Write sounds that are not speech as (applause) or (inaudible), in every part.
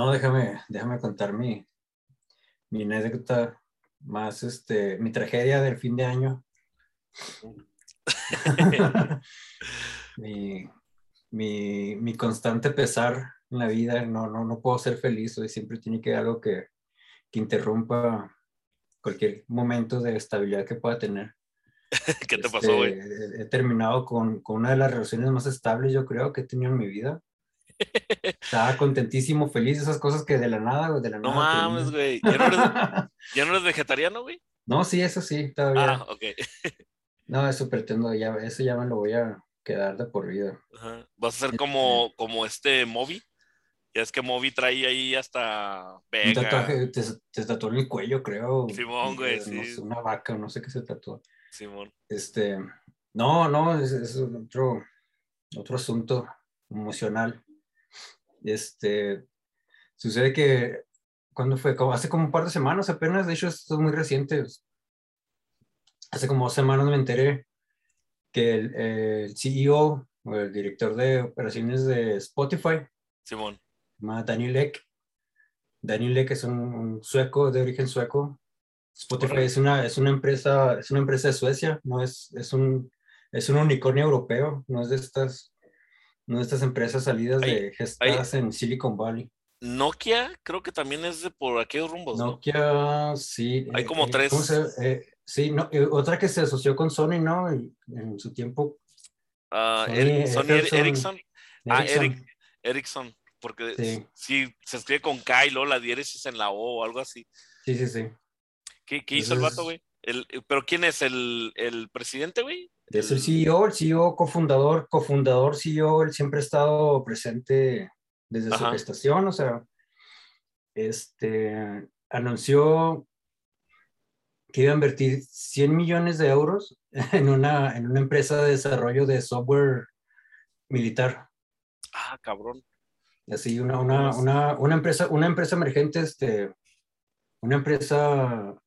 No, déjame, déjame contar mi, mi anécdota más, este, mi tragedia del fin de año. (laughs) mi, mi, mi, constante pesar en la vida, no, no, no puedo ser feliz, hoy siempre tiene que haber algo que, que interrumpa cualquier momento de estabilidad que pueda tener. (laughs) ¿Qué te pasó, güey? Este, he terminado con, con, una de las relaciones más estables, yo creo, que he tenido en mi vida. Estaba contentísimo, feliz, esas cosas que de la nada, güey, de la no nada. No mames, güey. ¿Ya, no eres, (laughs) ¿Ya no eres vegetariano, güey? No, sí, eso sí, todavía. Ah, ok. (laughs) no, eso pretendo, ya, eso ya me lo voy a quedar de por vida. Ajá. ¿Vas a ser como, como este Moby? Ya es que Moby trae ahí hasta Vega. Un tatuaje, te, te tatuó en el cuello, creo. Simón, güey, no sí. Sé, una vaca, no sé qué se tatuó. Simón. Este, no, no, es, es, otro, otro asunto emocional. Este, sucede que, cuando fue? Como hace como un par de semanas apenas, de hecho esto es muy reciente. Hace como dos semanas me enteré que el, el CEO o el director de operaciones de Spotify, Simón, Daniel Ek, Daniel Ek es un, un, sueco de origen sueco. Spotify es una, es una empresa, es una empresa de Suecia, no es, es un, es un unicornio europeo, no es de estas, estas empresas salidas de gestadas en Silicon Valley. Nokia creo que también es de por aquellos rumbos, ¿no? Nokia, sí. Hay como ¿cómo tres. se- eh, sí, no, eh, otra que se asoció con Sony, ¿no? En, en su tiempo. Sony Sony Ericsson. Ericsson. Ah. Eric, Ericsson, porque Sí. sí. se escribe con K y luego la diéresis en la O o algo así. Sí, sí, sí. ¿Qué, qué hizo el vato, güey? El, ¿Pero quién es? ¿El, el presidente, güey? Es el CEO, el CEO cofundador, cofundador CEO, él siempre ha estado presente desde su gestación, o sea, este, anunció que iba a invertir 100 millones de euros (laughs) en una, en una empresa de desarrollo de software militar. Ah, cabrón. Así, una, una, una, una empresa, una empresa emergente, este, una empresa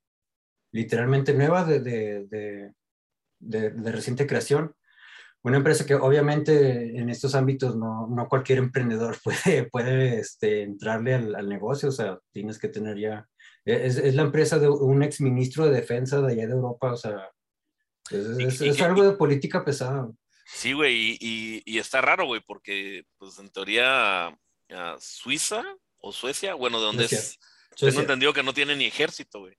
literalmente nueva de, de, de, de- de reciente creación. Una empresa que obviamente en estos ámbitos no, no cualquier emprendedor (laughs) puede, puede este, entrarle al, al negocio, o sea, tienes que tener ya, es, es la empresa de un exministro de defensa de allá de Europa, o sea, es, es- Y- y- es algo de política pesada. Sí, güey, y, y- y está raro, güey, porque, pues, en teoría, ah, Suiza o Suecia, bueno, de donde Suecia. es, tengo Suecia. entendido que no tiene ni ejército, güey.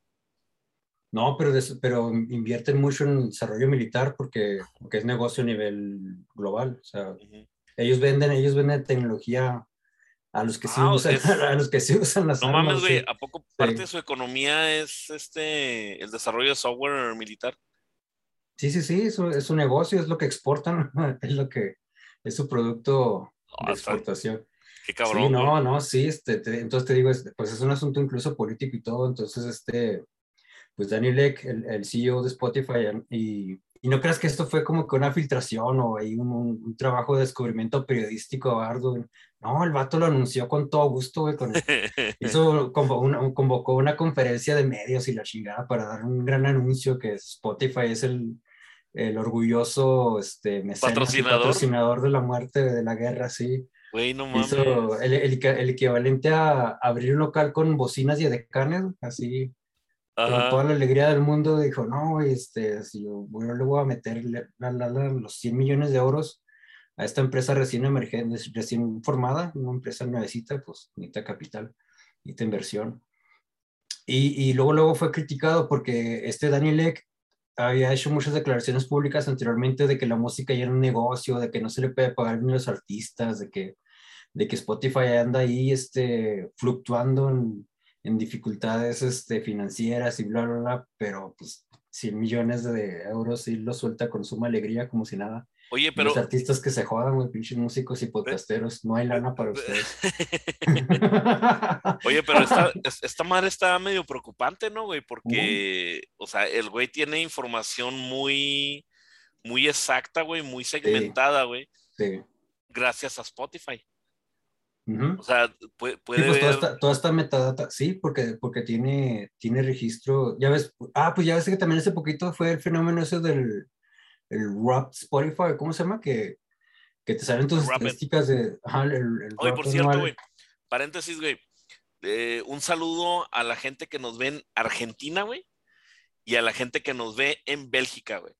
No, pero, des- pero invierten mucho en desarrollo militar porque, porque es negocio a nivel global. O sea, Ujú. ellos venden, ellos venden tecnología a los que sí Ah, usan, es- (laughs) a los que sí usan las No armas. mames, güey, sí. ¿a poco parte de su economía es este, el desarrollo de software militar? Sí, sí, sí, eso es su negocio, es lo que exportan, (laughs) es lo que es su producto Ah, de exportación. Qué cabrón, sí, no, no, sí, este, te- entonces te digo, es- pues es un asunto incluso político y todo, entonces este, pues Daniel Ek, el, el CEO de Spotify, y, y no creas que esto fue como que una filtración o ahí un, un- un trabajo de descubrimiento periodístico arduo, no, el vato lo anunció con todo gusto, güey, con, (laughs) hizo, convocó una, convocó una conferencia de medios y la chingada para dar un gran anuncio que Spotify es el, el orgulloso este, mecenas Patrocinador. patrocinador de la muerte, de la guerra, sí. Güey, no mames. Hizo el, el, el equivalente a abrir un local con bocinas y edecanes, así, con toda la alegría del mundo, dijo, no, este, si yo, bueno, le voy a meter la- la- la- los 100 millones de euros a esta empresa recién emergente, recién formada, una empresa nuevecita, pues necesita capital, necesita inversión. Y, y luego, luego fue criticado porque este Daniel Ek había hecho muchas declaraciones públicas anteriormente de que la música ya era un negocio, de que no se le puede pagar ni a los artistas, de que, de que Spotify anda ahí este, fluctuando en, en dificultades este, financieras y bla, bla, bla, pero pues 100 millones de euros y lo suelta con suma alegría como si nada. Oye, pero. Los artistas que se jodan, güey, pinches músicos y podcasteros, no hay lana para ustedes. (laughs) Oye, pero esta, (laughs) es- esta madre está medio preocupante, ¿no, güey? Porque, o sea, el güey tiene información muy, muy exacta, güey, muy segmentada, güey, sí. gracias a Spotify. O sea, puede, Sí, puede toda esta, toda esta metadata, sí, porque, porque tiene, tiene registro, ya ves, ah, pues ya ves que también hace poquito fue el fenómeno ese del el Wrapped Spotify, ¿cómo se llama? Que, que te salen tus estadísticas de, ajá, el, el Oye, por cierto, güey, paréntesis, güey. Eh, un saludo a la gente que nos ve en Argentina, güey, y a la gente que nos ve en Bélgica, güey.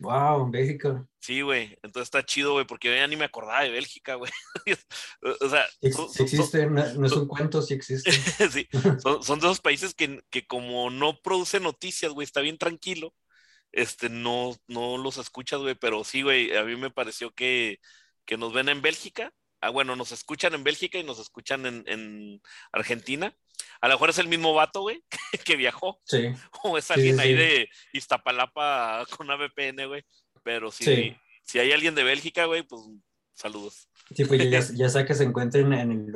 Wow, en Bélgica. Sí, güey. Entonces está chido, güey, porque yo ya ni me acordaba de Bélgica, güey. (laughs) o sea, sí, existe, no, es un cuento, sí existe. (laughs) sí, (laughs) son, son de esos países que, que como no producen noticias, güey, está bien tranquilo. Este, no, no los escuchas, güey, pero sí, güey, a mí me pareció que, que nos ven en Bélgica ah, bueno, nos escuchan en Bélgica y nos escuchan en, Argentina. A lo mejor es el mismo vato, güey, (laughs) que viajó. Sí. O es alguien ahí de Iztapalapa con una VPN, güey. Pero si, si hay alguien de Bélgica, güey, pues saludos. Sí, pues ya, ya (laughs) sea que se encuentren (laughs) en,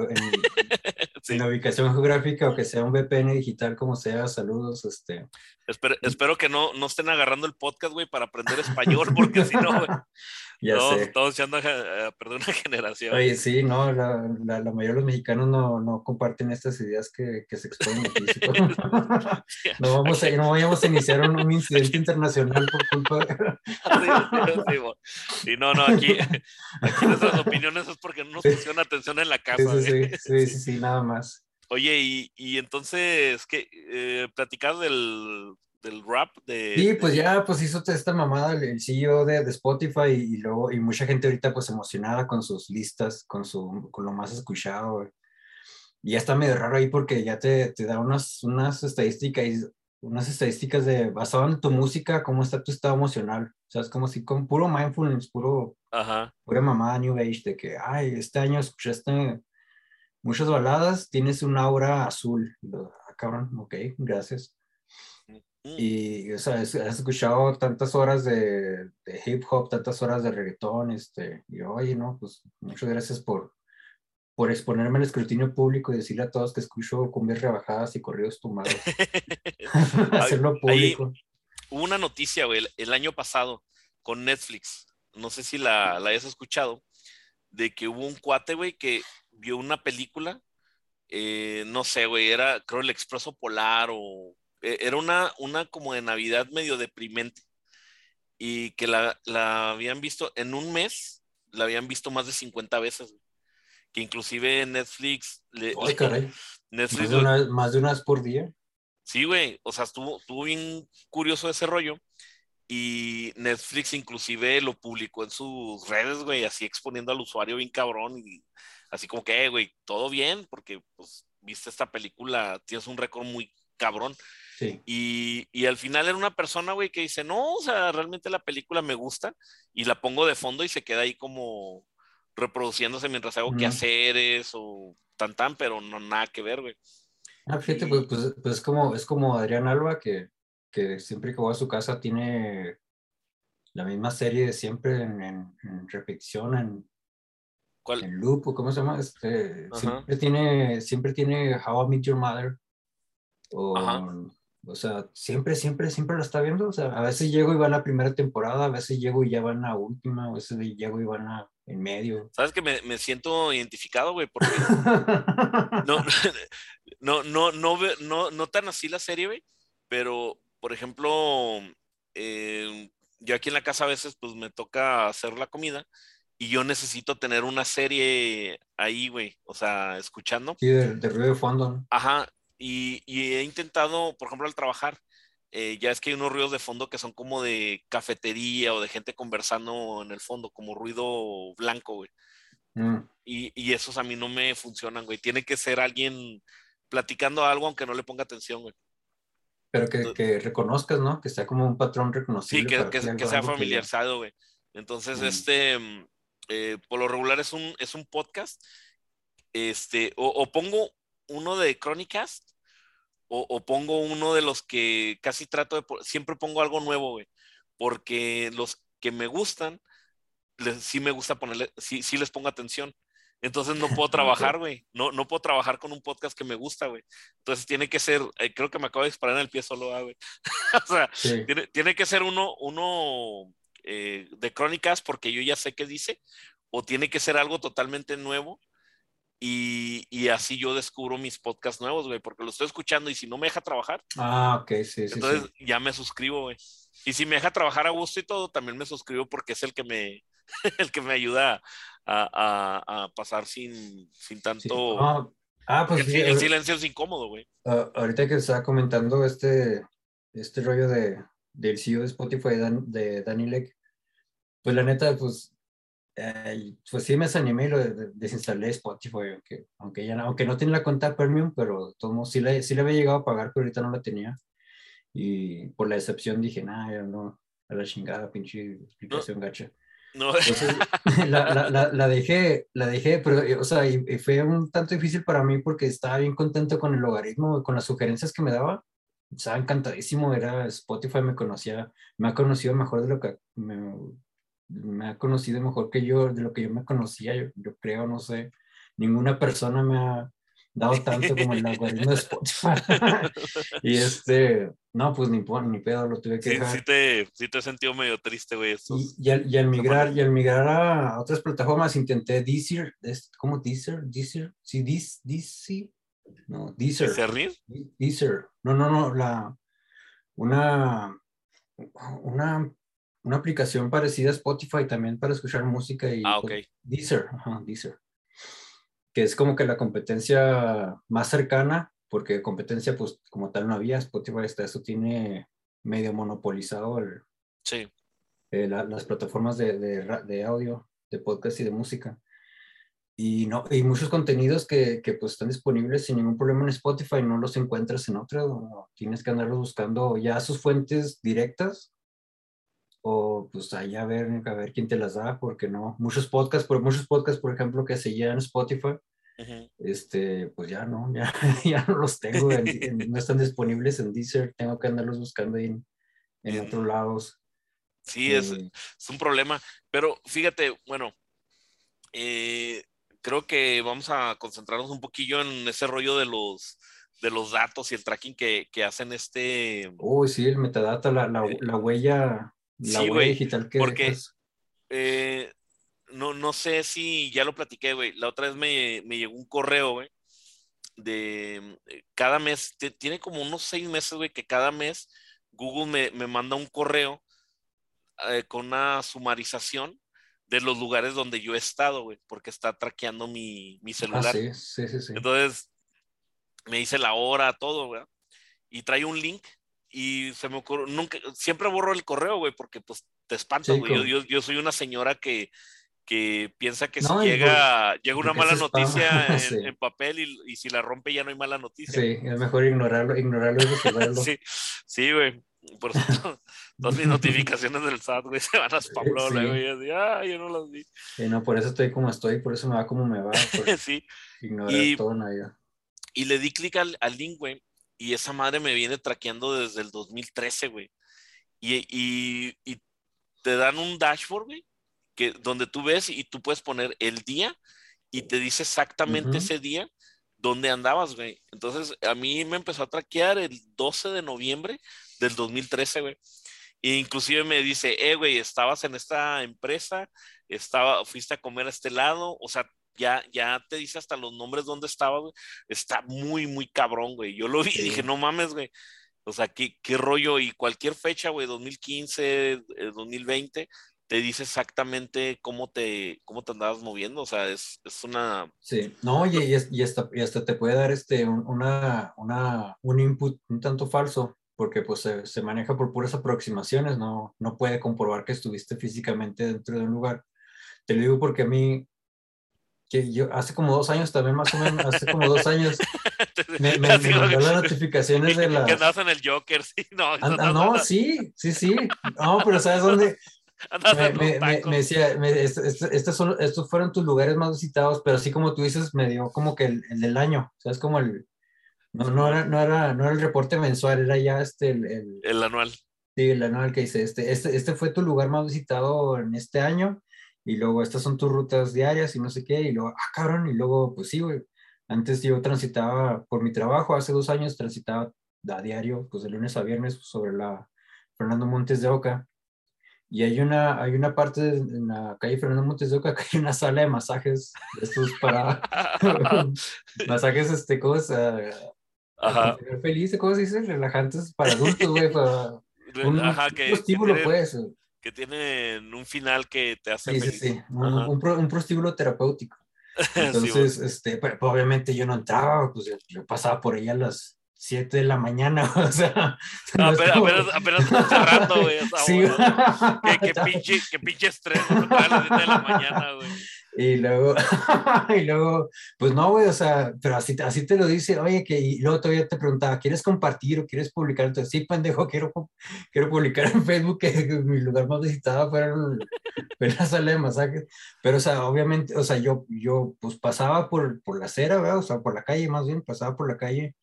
la ubicación geográfica o que sea un VPN digital, como sea, saludos. Este. Espero, espero que no, no estén agarrando el podcast, güey, para aprender español, porque si no, güey. Ya sé. Todos echando a, perder una (laughs) generación. Oye, sí, no, la, la, la, mayoría de los mexicanos no, no comparten estas ideas que, que se exponen aquí. (laughs) no, vamos a, no vayamos a iniciar un, incidente internacional por culpa de... (laughs) sí, sí, no, no, aquí, aquí nuestras opiniones es porque no nos pusieron atención en la casa. Sí, sí, sí, sí, sí, nada más. Oye, y, y entonces, ¿qué? Eh, platicado del del rap de... Sí, pues ya pues hizo esta mamada el CEO de, de, Spotify y, luego y mucha gente ahorita pues emocionada con sus listas, con, su, con lo más escuchado. Y ya está medio raro ahí porque ya te, te da unas, unas estadísticas unas estadísticas de basado en tu música, cómo está tu estado emocional. O sea, es como si con puro mindfulness, puro, Ajá. pura mamada New Age, de que, ay, este año escuchaste muchas baladas, tienes un aura azul. Ah, cabrón, ok, gracias. Mm. Y, o sea, has escuchado tantas horas de, de, hip hop, tantas horas de reggaetón, este, y oye, no, pues muchas gracias por, por exponerme al escrutinio público y decirle a todos que escucho cumbias rebajadas y corridos tumbados. (laughs) (laughs) Hacerlo público. hubo una noticia, güey, el, año pasado con Netflix, no sé si la, la hayas escuchado, de que hubo un cuate, güey, que vio una película, eh, no sé, güey, era creo el Expreso Polar o era una, una como de Navidad medio deprimente y que la, la, habían visto en un mes, la habían visto más de 50 veces. Que inclusive Netflix... Le, Ay, caray. (laughs) Netflix más, de una, vez por día. Sí, güey. O sea, estuvo, estuvo bien curioso ese rollo. Y Netflix inclusive lo publicó en sus redes, güey, así exponiendo al usuario bien cabrón. Y así como que, güey, todo bien, porque pues viste esta película, tienes un récord muy cabrón. Y, y, al final era una persona, güey, que dice, no, o sea, realmente la película me gusta y la pongo de fondo y se queda ahí como reproduciéndose mientras hago quehaceres o tan tan, pero no nada que ver, güey. Ah, fíjate, pues, pues, pues, es, como, es como Adrián Alba, que, que siempre que va a su casa tiene la misma serie de siempre en, en, repetición, en, ¿Cuál? en loop, ¿cómo se llama? Este, siempre, tiene, siempre tiene How I Meet Your Mother. O, o sea, siempre, siempre, siempre lo está viendo. O sea, a veces llego y va a la primera temporada, a veces llego y ya van a la última, a veces llego y van a en medio. Sabes que me, me siento identificado, güey, porque (laughs) (laughs) no, no, no, no, no, no tan así la serie, güey, pero, por ejemplo, eh, yo aquí en la casa a veces pues me toca hacer la comida y yo necesito tener una serie ahí, güey, o sea, escuchando. Sí, de, de ruido de fondo. Ajá, y, he intentado, por ejemplo, al trabajar, eh, ya es que hay unos ruidos de fondo que son como de cafetería o de gente conversando en el fondo, como ruido blanco, güey. Mm. Y, y, esos a mí no me funcionan, güey. Tiene que ser alguien platicando algo aunque no le ponga atención, güey. Pero que, que reconozcas, ¿no? Que sea como un patrón reconocible. Sí, que, que, sea familiarizado, güey. Entonces, mm. este, mm, eh, por lo regular es un, es un podcast. Este, o, o pongo uno de Chronicast o, pongo uno de los que casi trato de, siempre pongo algo nuevo, güey, porque los que me gustan, sí me gusta ponerle, sí, sí les pongo atención. Entonces no puedo (laughs) trabajar, güey. No, no puedo trabajar con un podcast que me gusta, güey. Entonces tiene que ser, eh, creo que me acabo de disparar en el pie solo, ah, güey. (laughs) o sea, tiene, que ser uno, uno eh, de crónicas porque yo ya sé qué dice, o tiene que ser algo totalmente nuevo y, así yo descubro mis podcasts nuevos, güey, porque lo estoy escuchando y si no me deja trabajar. Ah, ok, sí, sí. Entonces ya me suscribo, güey. Y si me deja trabajar a gusto y todo, también me suscribo porque es el que me, (laughs) el que me ayuda a, pasar sin, sin tanto. Ah, pues sí. El, silencio es incómodo, güey. ahorita que estaba comentando este, este rollo de, del CEO de Spotify, de Danny Lake, pues la neta, pues, pues sí me desanimé y lo desinstalé Spotify, aunque, aunque, ya, aunque no tiene la cuenta premium, pero todo, sí, le, sí le había llegado a pagar, pero ahorita no la tenía. Y por la decepción dije, nah, ya no, a la chingada, pinche explicación gacha. No. (laughs) (laughs) la, la, la, dejé, la dejé, pero, eh, o sea, y, fue un tanto difícil para mí porque estaba bien contento con el logaritmo, con las sugerencias que me daba. Estaba encantadísimo, era Spotify me conocía, me ha conocido mejor de lo que me, me ha conocido mejor que yo, de lo que yo me conocía, yo, yo creo, no sé, ninguna persona me ha, dado tanto como el algoritmo de Spotify. (laughs) y este, no, pues ni, ni pedo, lo tuve que sí, dejar. Sí te, sí te he sentido medio triste, güey. Y, y, al, migrar, y al migrar a otras plataformas intenté Deezer, ¿cómo Deezer? Deezer, sí, Deezer, no, Deezer. Deezer, no, no, no, la, una, una, una aplicación parecida a Spotify también para escuchar música y ah, ok. Deezer, ajá, Deezer que es como que la competencia más cercana, porque competencia pues como tal no había, Spotify hasta eso tiene medio monopolizado el, sí. Eh, las plataformas de, de, audio, de podcast y de música. Y, no, y muchos contenidos que, que, pues están disponibles sin ningún problema en Spotify, no los encuentras en otro, tienes que andarlos buscando ya sus fuentes directas o pues allá a ver, a ver quién te las da, porque no, muchos podcasts, por muchos podcasts, por ejemplo, que seguían en Spotify, este, pues ya no, ya, (laughs) ya no los tengo, no están disponibles en Deezer, tengo que andarlos buscando ahí en, en otros lados. Sí, es, eh, es, un problema, pero fíjate, bueno, eh, creo que vamos a concentrarnos un poquillo en ese rollo de los, de los datos y el tracking que, que hacen este... Uy, sí, el metadata, la, la, eh, la huella la sí, web digital que porque eh, no, no sé si ya lo platiqué, güey. La otra vez me, me llegó un correo, güey, de eh, cada mes, tiene como unos seis meses, güey, que cada mes Google me, me manda un correo eh, con una sumarización de los lugares donde yo he estado, güey, porque está traqueando mi, mi ah, celular. sí, sí, sí, sí. Entonces, me dice la hora, todo, güey. Y trae un link y se me ocurrió, nunca, siempre borro el correo, güey, porque pues te espantas, güey. yo, yo, yo, soy una señora que, que piensa que si llega, llega una mala noticia (laughs) en, papel y, y, si la rompe ya no hay mala noticia. Sí, es mejor ignorarlo, ignorarlo y (laughs) sí, sí, güey. Por eso (laughs) todas mis notificaciones del SAT, güey, se van a spamrola, sí. güey. Así, ah, yo no las vi. Sí, no, por eso estoy como estoy, por eso me va como me va. sí. Ignorar y, todo en Y le di clic al, al link, güey, y esa madre me viene traqueando desde el 2013, güey. Y, y, y, te dan un dashboard, güey, que, donde tú ves y tú puedes poner el día y te dice exactamente ese día dónde andabas, güey. Entonces, a mí me empezó a traquear el 12 de noviembre del 2013, güey. E inclusive me dice, eh, güey, estabas en esta empresa, estaba, fuiste a comer a este lado, o sea, ya, ya te dice hasta los nombres donde estaba, güey. Está muy, muy cabrón, güey. Yo lo vi y dije, no mames, güey. O sea, ¿qué, qué rollo. Y cualquier fecha, güey, 2015, 2020, eh, te dice exactamente cómo te, cómo te andabas moviendo. O sea, es, es una. Sí, no, y, y, y, hasta, y hasta te puede dar este, una, una, un input un tanto falso porque pues se, se, maneja por puras aproximaciones, no, no puede comprobar que estuviste físicamente dentro de un lugar. Te lo digo porque a mí que yo hace como dos años también, más o menos, hace como dos años, (laughs) me, me, mandó las notificaciones de la... Que andabas en el Joker, (laughs) sí, no. no, sí, sí, sí. No, pero ¿sabes dónde? Me, me, me, decía, estos, son, estos fueron tus lugares más visitados, pero así como tú dices, me dio como que el, el del año, o sea, es como el, no, no, era, no, era, no era el reporte mensual, era ya este, el, el, el anual. Sí, el anual que dice, este, este, este fue tu lugar más visitado en este año, y luego estas son tus rutas diarias y no sé qué, y luego, ah, cabrón, y luego, pues sí, güey, antes yo transitaba por mi trabajo, hace dos años transitaba a diario, pues de lunes a viernes sobre la Fernando Montes de Oca, y hay una, hay una parte en la calle Fernando Montes de Oca que hay una sala de masajes, estos para (laughs) masajes, este, cosas, Ajá. feliz, ¿cómo se dice? Relajantes para adultos, güey, para (laughs) un, Ajá, que, prostíbulo, pues que tienen un final que te hace sí, Sí, sí. Un, un, prostíbulo terapéutico. (laughs) Entonces, este, pues, obviamente yo no entraba, pues yo pasaba por ella a las 7 de la mañana, (laughs) o sea. No, apenas, apenas, apenas cerrando, güey. (laughs) sí. qué, qué, pinche, qué pinche estrés, a las 7 de la mañana, güey. Y luego, (laughs) y luego, pues no, güey, o sea, pero así, así te lo dice, oye, que, y luego todavía te preguntaba, ¿quieres compartir o quieres publicar? Entonces, sí, pendejo, quiero, quiero publicar en Facebook que, (laughs) mi lugar más visitado fuera (laughs) la sala de masajes. Pero, o sea, obviamente, o sea, yo, yo, pues pasaba por, por la acera, ¿verdad? O sea, por la calle, más bien, pasaba por la calle,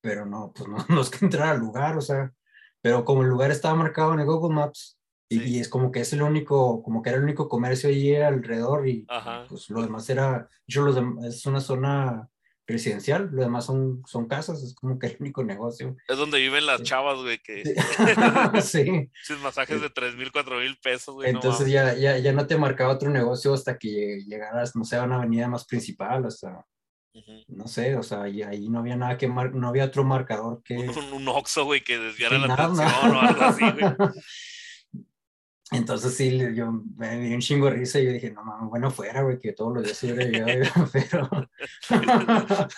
pero no, pues no, no es que entrar al lugar, o sea, pero como el lugar estaba marcado en el Google Maps, y, es como que es el único, como que era el único comercio allí alrededor y pues lo demás era, yo los es una zona residencial, lo demás son, son casas, es como que el único negocio. Es donde viven las chavas, güey, que... Sí. (laughs) (laughs) Sus masajes de 3 mil, 4 mil pesos, güey. Entonces ya, ya, ya no te marcaba otro negocio hasta que llegaras, no sé, a una avenida más principal, hasta... No sé, o sea, ahí, ahí, no había nada que mar... no había otro marcador que... Un, un, oxo, güey, que desviara la atención o algo así, güey. (laughs) Entonces sí, yo me di un chingo de risa y yo dije, no mames, bueno, fuera, güey, que todos los días se hubiera (laughs) pero... (laughs)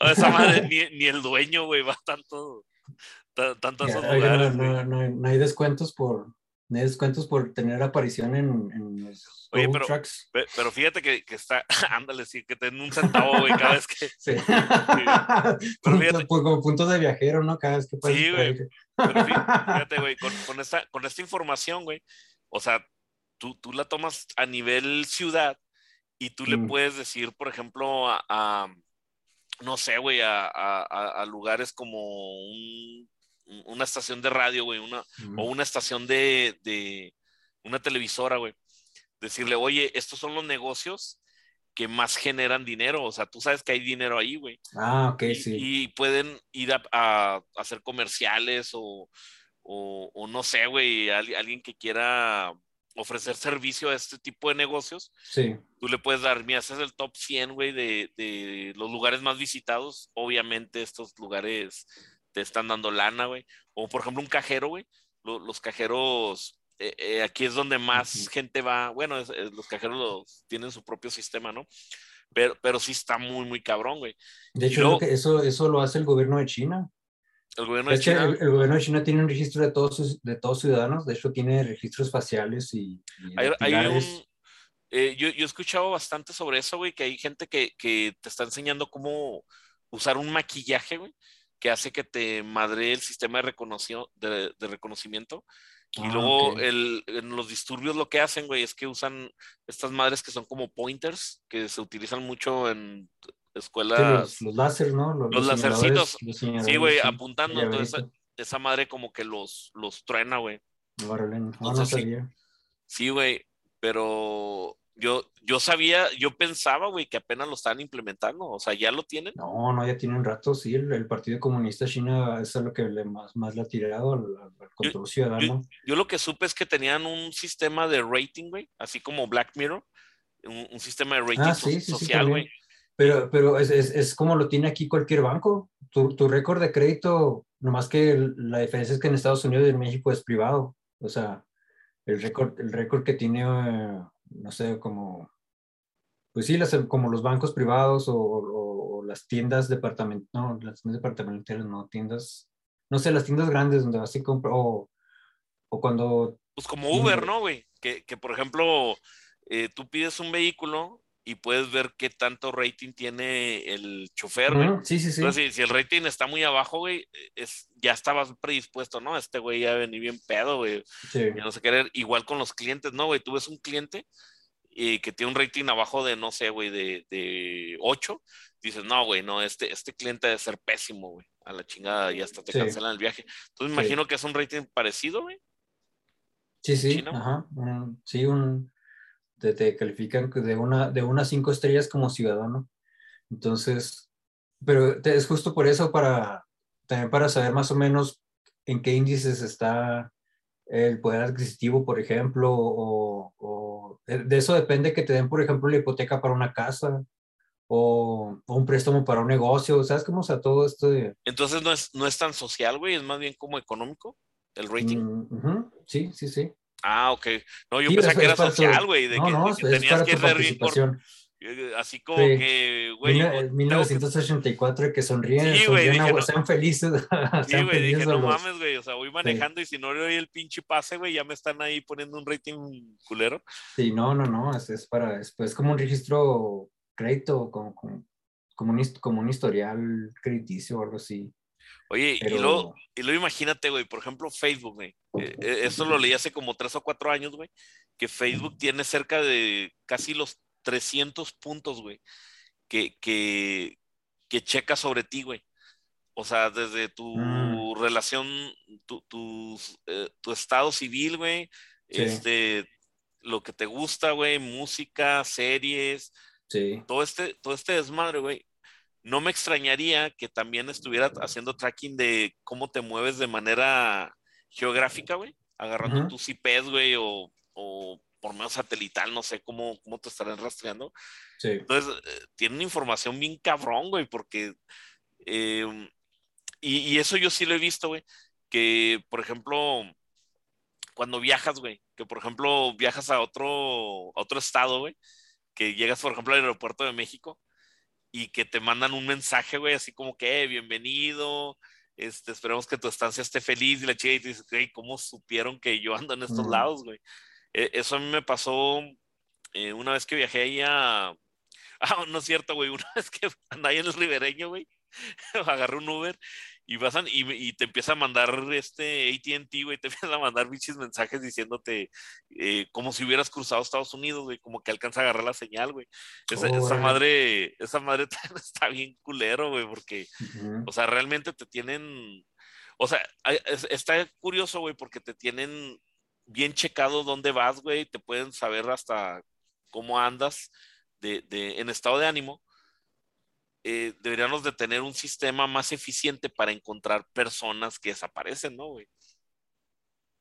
esa madre, ni, ni, el dueño, güey, va tanto, tanto a esos lugares. No, no, no, hay descuentos por, hay descuentos por tener aparición en, en los Oye, pero, trucks. pero fíjate que, que está, (laughs) ándale, sí, que te den un centavo, güey, cada vez que... (laughs) (laughs) Sí. Pero fíjate, pues, como puntos de viajero, ¿no? Cada vez que Sí, güey. Pero fíjate, güey, con, con, esta, con esta información, güey, o sea, tú, tú la tomas a nivel ciudad y tú le mm. puedes decir, por ejemplo, a, no sé, güey, a, a, a, lugares como un, una estación de radio, güey, una, mm. o una estación de, de una televisora, güey. Decirle, oye, estos son los negocios que más generan dinero. O sea, tú sabes que hay dinero ahí, güey. Ah, ok, y, sí. Y pueden ir a, hacer comerciales o, o, no sé, güey, alguien que quiera ofrecer servicio a este tipo de negocios. Sí. Tú le puedes dar, mira, ese es el top 100, güey, de, de los lugares más visitados. Obviamente estos lugares te están dando lana, güey. O por ejemplo un cajero, güey. Los, cajeros, eh, eh, aquí es donde más gente va. Bueno, los cajeros los, tienen su propio sistema, ¿no? Pero, pero sí está muy, muy cabrón, güey. De hecho, eso, eso lo hace el gobierno de China. El gobierno de, China. El, gobierno de China tiene un registro de todos sus, de todos ciudadanos. De hecho, tiene registros faciales y. hay, un, eh, yo, yo, he escuchado bastante sobre eso, güey, que hay gente que, que te está enseñando cómo usar un maquillaje, güey, que hace que te madre el sistema de, de, de reconocimiento. Y ah, luego el, en los disturbios lo que hacen, güey, es que usan estas madres que son como pointers, que se utilizan mucho en escuelas. los, láser, ¿no? Los, los lacercitos. Sí, güey, apuntando. Entonces, esa madre como que los, los truena, güey. no, sabía. Sí, güey, pero yo, yo sabía, yo pensaba, güey, que apenas lo están implementando, o sea, ya lo tienen. No, no, ya tiene un rato, sí, el, Partido Comunista China es lo que le más, más le ha tirado al, control ciudadano. Yo, lo que supe es que tenían un sistema de rating, güey, así como Black Mirror, un, sistema de rating ah, social, güey. pero, pero es, es, es, como lo tiene aquí cualquier banco. Tu, tu récord de crédito, nomás que la diferencia es que en Estados Unidos y en México es privado. O sea, el récord, el récord que tiene... No sé, como, pues sí, las, como los bancos privados o, las tiendas departamentales, no, las tiendas departamentales, no, tiendas, no sé, las tiendas grandes donde vas y compras, o, o cuando... Pues como Uber, ¿no, güey? Que, que, por ejemplo, eh, tú pides un vehículo y puedes ver qué tanto rating tiene el chofer, güey. sí, sí, sí. Entonces, si, el rating está muy abajo, güey, es, ya estabas predispuesto, ¿no? Este güey ya venía bien pedo, güey. Sí. Ya no sé querer. Igual con los clientes, ¿no, güey? Tú ves un cliente y que tiene un rating abajo de, no sé, güey, de, de 8, dices, no, güey, no, este, este cliente debe ser pésimo, güey. A la chingada y hasta te cancelan el viaje. Entonces, me imagino que es un rating parecido, güey. Sí, sí, ajá. sí, un te, califican de una, de unas cinco estrellas como ciudadano. Entonces, pero es justo por eso para, también para saber más o menos en qué índices está el poder adquisitivo, por ejemplo, o, de eso depende que te den, por ejemplo, la hipoteca para una casa o, un préstamo para un negocio, ¿sabes cómo sea todo esto? Entonces no es, no es tan social, güey, es más bien como económico el rating. Mm, sí, sí, sí. Ah, ok. No, yo pensaba que era social, güey. De, que, tenías que ser bien Eh, así como que, güey. 1984 que sonríen, sí, sonríen sean felices. (laughs) Sí, güey, dije, no mames, güey. O sea, voy manejando y si no le doy el pinche pase, güey, ya me están ahí poniendo un rating culero. Sí, no, no, no. Es, es para, es, es, como un registro crédito, como, como, como, un, como un historial crediticio o algo así. Oye, y, luego, y luego imagínate, güey, por ejemplo, Facebook, güey. Eh, eh, eso lo leí hace como tres o cuatro años, güey, que Facebook tiene cerca de casi los 300 puntos, güey, que, que, que checa sobre ti, güey. O sea, desde tu mm. relación, tu, tu, eh, tu, estado civil, güey, este, lo que te gusta, güey, música, series, sí. todo este, todo este desmadre, güey. No me extrañaría que también estuviera haciendo tracking de cómo te mueves de manera geográfica, güey, agarrando tus IPs, güey, o, o por medio satelital, no sé cómo, cómo te estarán rastreando. Sí. Entonces, eh, tienen información bien cabrón, güey, porque... Em, y, eso yo sí lo he visto, güey, que, por ejemplo, cuando viajas, güey, que, por ejemplo, viajas a otro, otro estado, güey, que llegas, por ejemplo, al aeropuerto de México y que te mandan un mensaje, güey, así como que, eh, bienvenido, este, esperemos que tu estancia esté feliz y la chica y te dice, güey, ¿cómo supieron que yo ando en estos lados, güey? E, eso a mí me pasó eh, una vez que viajé ahí a... (laughs) Ah, no es cierto, güey. (laughs) Una vez que andaba ahí en el ribereño, güey. (laughs) Agarré un Uber y pasan y, y, te empieza a mandar este ATT, güey, te (laughs) empieza a mandar bichos mensajes diciéndote eh, como si hubieras cruzado Estados Unidos, güey, como que alcanza a agarrar la señal, güey. Esa, madre, esa madre (laughs) está bien culero, güey, porque, o sea, realmente te tienen, o sea, está curioso, güey, porque te tienen bien checado dónde vas, güey, te pueden saber hasta cómo andas de, de en estado de ánimo. Eh, deberíamos de tener un sistema más eficiente para encontrar personas que desaparecen, ¿no, güey?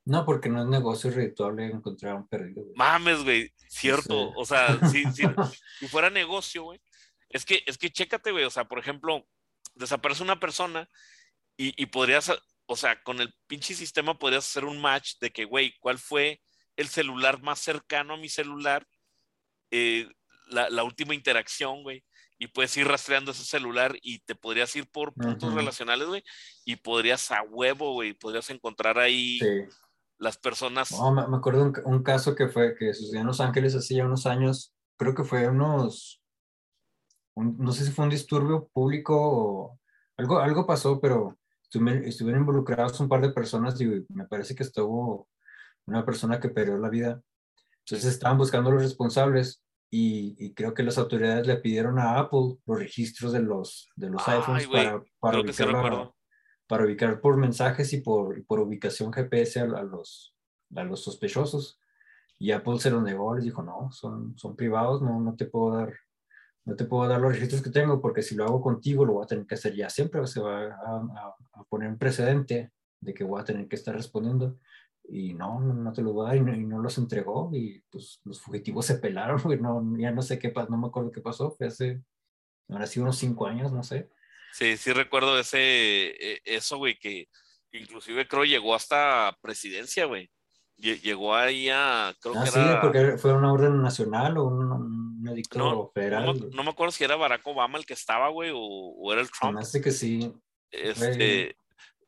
No, porque no es negocio redituable encontrar un perdido. Mames, güey, cierto. O sea, si, (laughs) si, fuera negocio, güey. Es que, es que chécate, güey. O sea, por ejemplo, desaparece una persona y, y podrías o sea, con el pinche sistema podrías hacer un match de que, güey, ¿cuál fue el celular más cercano a mi celular? Eh, la, última interacción, güey. Y puedes ir rastreando ese celular y te podrías ir por puntos relacionales, güey. Y podrías a huevo, güey. Podrías encontrar ahí las personas. No, me, acuerdo un, un, caso que fue que sucedió en Los Ángeles hace ya unos años. Creo que fue unos. no sé si fue un disturbio público o algo, algo pasó, pero estuvieron involucrados un par de personas y me parece que estuvo una persona que perdió la vida. Entonces estaban buscando los responsables y, creo que las autoridades le pidieron a Apple los registros de los, de los iPhones para, para, ubicar para, ubicar por mensajes y por, por ubicación GPS a, los, a los sospechosos. Y Apple se lo negó, les dijo, no, son, son privados, no, no te puedo dar no te puedo dar los registros que tengo porque si lo hago contigo lo voy a tener que hacer ya siempre, se va a, poner un precedente de que voy a tener que estar respondiendo y no, no, te lo voy a dar y no, los entregó y pues los fugitivos se pelaron, no, ya no sé qué pasó, no me acuerdo qué pasó, fue hace, ahora sí unos cinco años, no sé. Sí, sí recuerdo ese, e, eso, güey, que inclusive creo llegó hasta presidencia, güey. Llegó ahí a. Creo ah, sí, porque fue una orden nacional o un, edicto federal. No, me acuerdo si era Barack Obama el que estaba, güey, o, era el Trump. Me que sí. Este.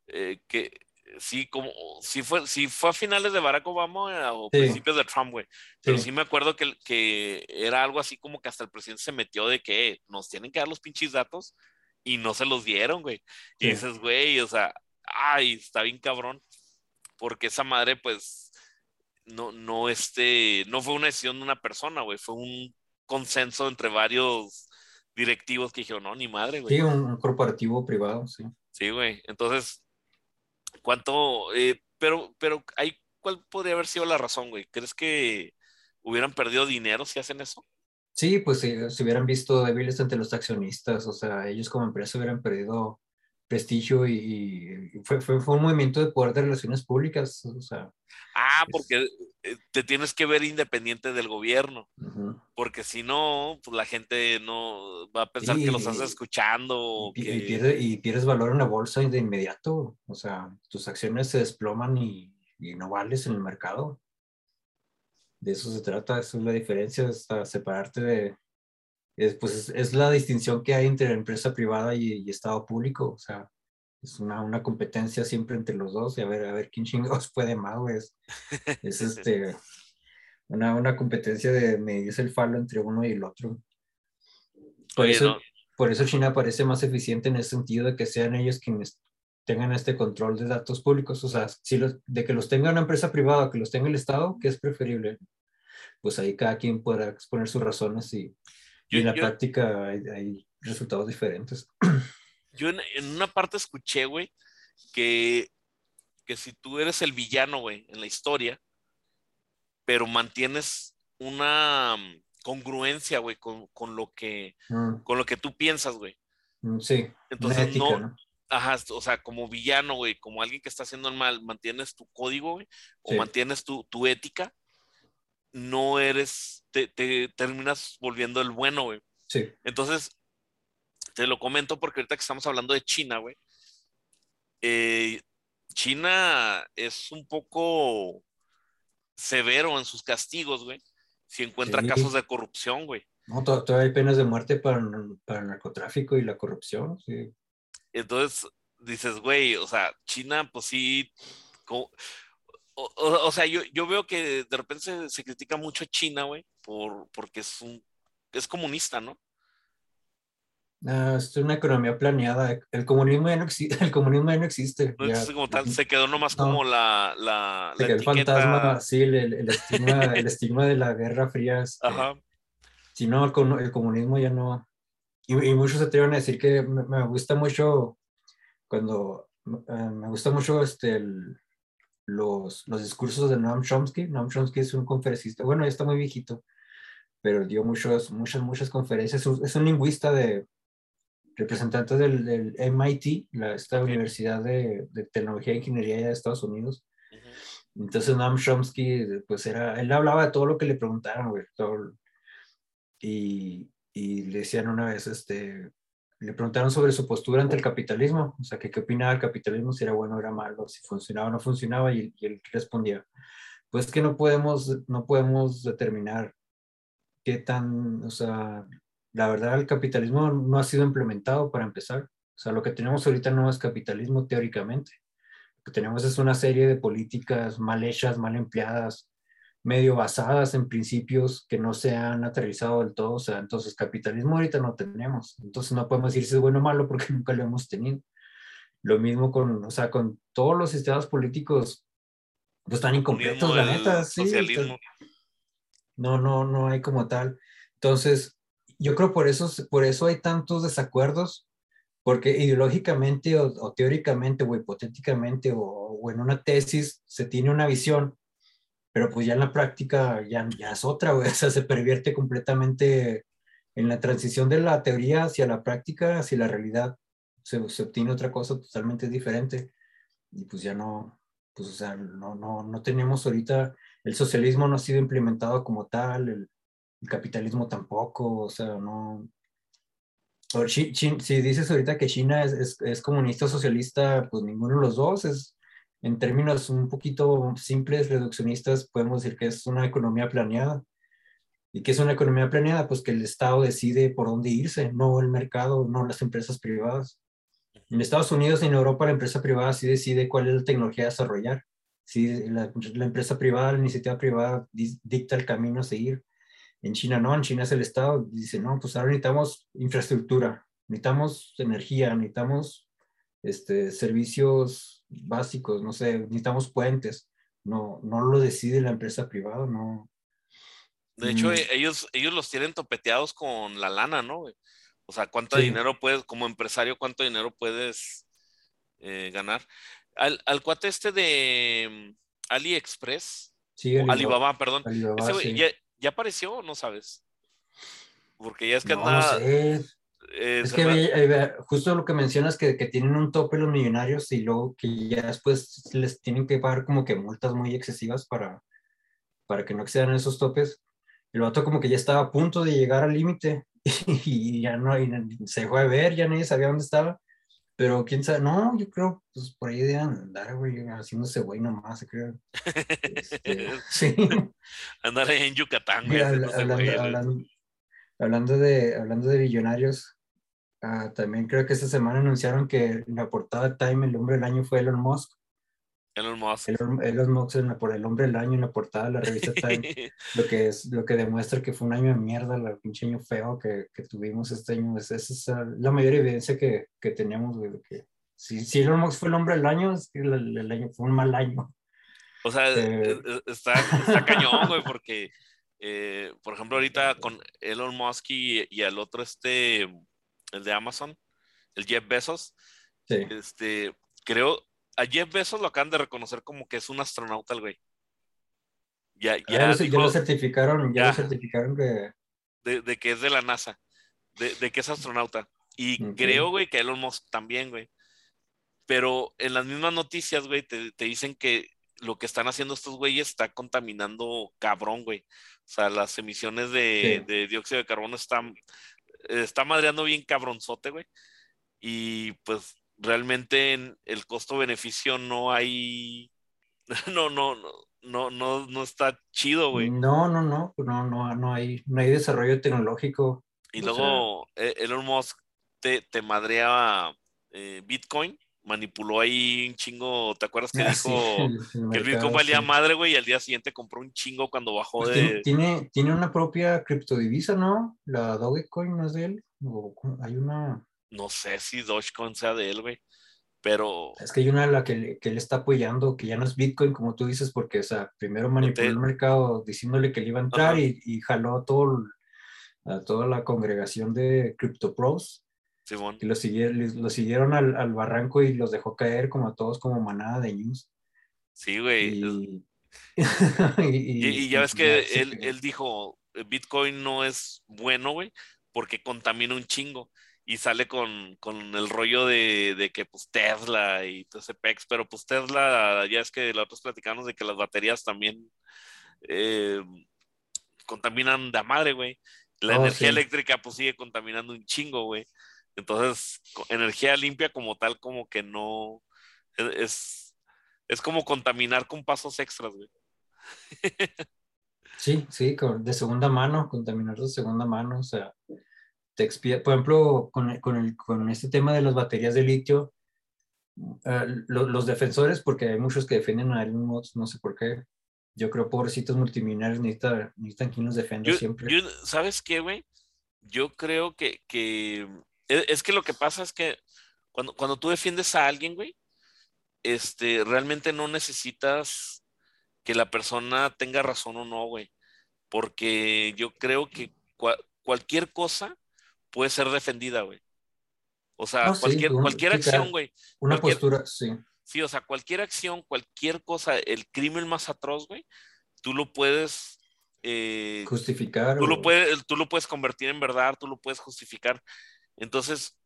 Eh, que sí, como. Si fue, si fue a finales de Barack Obama o principios de Trump, güey. Pero sí. me acuerdo que, que era algo así como que hasta el presidente se metió de que eh, nos tienen que dar los pinches datos y no se los dieron, güey. Y dices, güey, o sea, ay, está bien cabrón. Porque esa madre, pues no, no, este, no fue una decisión de una persona, güey, fue un consenso entre varios directivos que dijeron, no, ni madre, güey. Sí, un corporativo privado, sí. Sí, güey. Entonces, ¿cuánto? Eh, pero, pero, hay, ¿cuál podría haber sido la razón, güey? ¿Crees que hubieran perdido dinero si hacen eso? Sí, pues si hubieran visto débiles ante los accionistas, o sea, ellos como empresa hubieran perdido prestigio y, fue, fue, fue, un movimiento de poder de relaciones públicas, o sea. Ah, porque eh, te tienes que ver independiente del gobierno, porque si no, pues la gente no va a pensar que los estás escuchando. Y, y, pierdes valor en la bolsa de inmediato, o sea, tus acciones se desploman y, no vales en el mercado. De eso se trata, eso es la diferencia, hasta separarte de, es, pues es, la distinción que hay entre empresa privada y, Estado público, o sea, es una, una, competencia siempre entre los dos y a ver, a ver quién chingados (laughs) puede más, güey. Es, es este, una, una competencia de medirse el falo entre uno y el otro. Por, eso, por eso China parece más eficiente en el sentido de que sean ellos quienes tengan este control de datos públicos, o sea, si los, de que los tenga una empresa privada, que los tenga el Estado, que es preferible, pues ahí cada quien podrá exponer sus razones y, en la práctica hay, resultados diferentes. (clears throat) Yo en, una parte escuché, güey, que, que si tú eres el villano, güey, en la historia, pero mantienes una mm, congruencia, güey, con, con, lo que, mm. con lo que tú piensas, güey. Mm, sí. Entonces no, Ajá, o sea, como villano, güey, como alguien que está haciendo el mal, mantienes tu código, güey, o mantienes tu, tu, ética, no eres, te, te, terminas volviendo el bueno, güey. Sí. Entonces, te lo comento porque ahorita que estamos hablando de China, güey, eh, China es un poco severo en sus castigos, güey, si encuentra casos de corrupción, güey. No, todavía hay penas de muerte para, para el narcotráfico y la corrupción, sí. Entonces dices, güey, o sea, China, pues sí, o, sea, yo, yo, veo que de repente se, critica mucho a China, güey, por, porque es un, es comunista, ¿no? Ah, es una economía planeada. El comunismo ya no existe. (laughs) El comunismo ya no existe. como tal, se quedó nomás como la, la, la el fantasma, sí, el, el, estigma, el (laughs) estigma de la Guerra Fría. Este, Ajá. Si no, el, el comunismo ya no, y, muchos se atreven a decir que me, gusta mucho cuando eh, me gusta mucho este, los, los discursos de Noam Chomsky. Noam Chomsky es un conferencista, bueno, ya está muy viejito, pero dio muchas, muchas, muchas conferencias. Es un lingüista de representante del, del MIT, la, esta universidad de, de, tecnología e ingeniería de Estados Unidos. Entonces Noam Chomsky, pues era, él hablaba de todo lo que le preguntaron, güey, todo, y, y le decían una vez, este, le preguntaron sobre su postura ante el capitalismo, o sea, que qué opinaba del capitalismo, si era bueno o era malo, si funcionaba o no funcionaba, y, él respondía, pues que no podemos, no podemos determinar qué tan, o sea, la verdad el capitalismo no ha sido implementado para empezar, o sea, lo que tenemos ahorita no es capitalismo teóricamente, lo que tenemos es una serie de políticas mal hechas, mal empleadas, medio basadas en principios que no se han aterrizado del todo. O sea, entonces capitalismo ahorita no tenemos. Entonces no podemos decir si es bueno o malo porque (laughs) nunca lo hemos tenido. Lo mismo con, o sea, con todos los sistemas políticos, pues están incompletos, la neta. Sí, no, no, no hay como tal. Entonces, yo creo por eso, por eso hay tantos desacuerdos, porque ideológicamente o, teóricamente o hipotéticamente o, o en una tesis se tiene una visión pero pues ya en la práctica ya, ya es otra, o sea, se pervierte completamente en la transición de la teoría hacia la práctica, hacia la realidad, se, se, obtiene otra cosa totalmente diferente. Y pues ya no, pues o sea, no, no, no tenemos ahorita, el socialismo no ha sido implementado como tal, el, capitalismo tampoco, o sea, no... si, si dices ahorita que China es, es, es comunista socialista, pues ninguno de los dos, es, en términos un poquito simples, reduccionistas, podemos decir que es una economía planeada. ¿Y qué es una economía planeada? Pues que el Estado decide por dónde irse, no el mercado, no las empresas privadas. En Estados Unidos y en Europa la empresa privada sí decide cuál es la tecnología a desarrollar. Sí, la, la empresa privada, la iniciativa privada dicta el camino a seguir. En China no, en China es el Estado. Dice, no, pues ahora necesitamos infraestructura, necesitamos energía, necesitamos este, servicios básicos, no sé, necesitamos puentes, no, no lo decide la empresa privada, no. De hecho, mm. ellos, ellos los tienen topeteados con la lana, ¿no? O sea, ¿cuánto dinero puedes, como empresario, cuánto dinero puedes eh, ganar? Al, al, cuate este de mm, AliExpress, sí, Alibaba, perdón, ya, apareció o no sabes? Porque ya es que anda, eh, es que justo lo que mencionas que, que tienen un tope los millonarios y luego que ya después les tienen que pagar como que multas muy excesivas para, para que no excedan esos topes. El vato como que ya estaba a punto de llegar al límite (laughs) y, ya no, se dejó de ver, ya nadie sabía dónde estaba. Pero quién sabe, no, yo creo, pues por ahí deben andar, güey, haciéndose güey nomás, creo. Este, (laughs) sí. Andar en Yucatán, güey. hablando, hablando de, hablando de billonarios, ah, también creo que esta semana anunciaron que en la portada de Time el hombre del año fue Elon Musk. Elon Musk. Elon, Elon Musk en la- por el hombre del año en la portada de la revista Time. (laughs) lo que es lo que demuestra que fue un año de mierda, el pinche año feo que, que tuvimos este año. Es- Esa es ah, la mayor evidencia que, que teníamos, güey, que si, si Elon Musk fue el hombre del año, es que el, el año fue un mal año. O sea, Eh. eh, eh, está, está cañón, güey, porque, eh, por ejemplo, ahorita (laughs) con Elon Musk y, y el otro, este, el de Amazon, el Jeff Bezos, Sí. este, creo, a Jeff Bezos lo acaban de reconocer como que es un astronauta, el güey. Ya, Ya, ya lo, ya lo certificaron, ya, Ya. lo certificaron que de, de que es de la NASA, de, de que es astronauta. Y creo, güey, que Elon Musk también, güey. Pero en las mismas noticias, güey, te, te dicen que lo que están haciendo estos güeyes está contaminando cabrón, güey. O sea, las emisiones de, Sí. de dióxido de carbono están, está madreando bien cabronzote, güey. Y pues realmente en el costo-beneficio no hay, (laughs) no, no, no, no, no, no está chido, güey. no, no, no, no, no, no hay, no hay desarrollo tecnológico. Y luego eh, Elon Musk te, te madrea eh, Bitcoin, manipuló ahí un chingo, ¿te acuerdas que Ah, dijo sí, (laughs) el- el que el Bitcoin valía sí. madre, güey, y al día siguiente compró un chingo cuando bajó Pues de... tiene, tiene, una propia criptodivisa, ¿no? La Dogecoin no es de él. O hay una, No sé si Dogecoin sea de él, güey, pero es que hay una a la que, que él está apoyando, que ya no es Bitcoin, como tú dices, porque, o sea, primero manipuló el mercado diciéndole que le iba a entrar y, y jaló a, todo, el- a toda la congregación de CryptoPros, Simón, que lo siguieron, lo siguieron al, al barranco y los dejó caer como a todos como manada de news. sí, güey. (laughs) (laughs) Y, Y, y ya ves y que sí, él, él dijo, "Eh, Bitcoin no es bueno, güey, porque contamina un chingo. Y sale con, con el rollo de, de que pues Tesla y todo ese pex, pero pues Tesla, ya es que la otros platicamos de que las baterías también eh, contaminan de madre, güey. La Oh, energía sí. eléctrica pues sigue contaminando un chingo, güey. Entonces, energía limpia como tal, como que no, e, es, es como contaminar con pasos extras, güey. (laughs) Sí, sí, de segunda mano, contaminar de segunda mano, o sea, te expía, por ejemplo, con, el- con, el- con este tema de las baterías de litio, eh, lo- los defensores, porque hay muchos que defienden a Elon Musk, no sé por qué, yo creo pobrecitos multimillonarios necesitan, necesitan quien los defienda siempre. yo- ¿sabes qué, güey? Yo creo que, que es, que lo que pasa es que cuando, cuando tú defiendes a alguien, güey, este, realmente no necesitas que la persona tenga razón o no, güey. Porque yo creo que cua- cualquier cosa puede ser defendida, güey. O sea, No, sí, cualquier, un- cualquier sí, acción, güey. Una cualquier- postura, sí, Sí, o sea, cualquier acción, cualquier cosa, el crimen más atroz, güey, tú lo puedes eh, justificar. tú lo puedes, tú lo puedes convertir en verdad, tú lo puedes justificar. Entonces,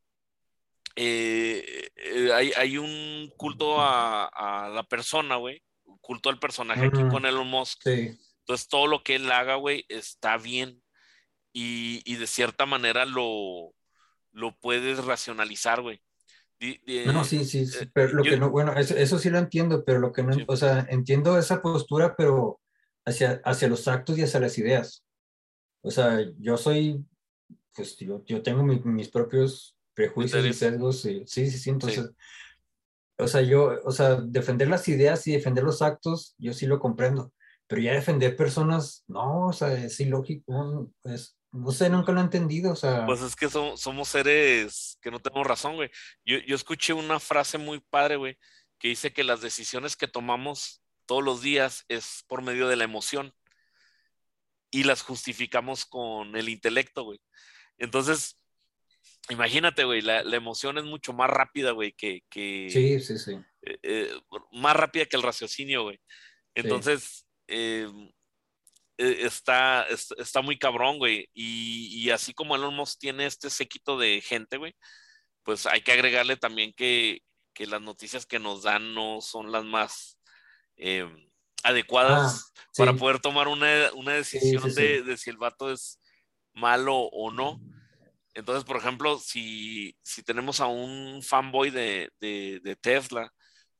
eh, eh, hay, hay un culto a, a la persona, güey, culto al personaje aquí Ujú. con Elon Musk. Sí, Entonces, todo lo que él haga, güey, está bien. Y, y de cierta manera lo, lo puedes racionalizar, güey. No, sí, sí, sí, eh, pero lo yo- que no, bueno, eso, eso sí lo entiendo, pero lo que no, Sí. o sea, entiendo esa postura, pero hacia, hacia los actos y hacia las ideas. O sea, yo soy, pues yo, yo tengo mi- mis propios prejuicios y sesgos, y, sí, sí, sí, entonces, o sea, yo, o sea, defender las ideas y defender los actos, yo sí lo comprendo, pero ya defender personas, no, o sea, es ilógico, no, es, no sé, nunca lo he entendido, o sea, Pues es que so- somos seres que no tenemos razón, güey. Yo, yo escuché una frase muy padre, güey, que dice que las decisiones que tomamos todos los días es por medio de la emoción y las justificamos con el intelecto, güey. Entonces, imagínate, güey, la, la emoción es mucho más rápida, güey, que, que sí, sí, sí. eh, eh, más rápida que el raciocinio, güey. Entonces, eh, eh, está, es- está muy cabrón, güey. Y, y así como Elon Musk tiene este séquito de gente, güey, pues hay que agregarle también que, que las noticias que nos dan no son las más adecuadas Ah, para poder tomar una, una decisión sí. De, de si el vato es malo o no. Entonces, por ejemplo, si, si tenemos a un fanboy de, de, de Tesla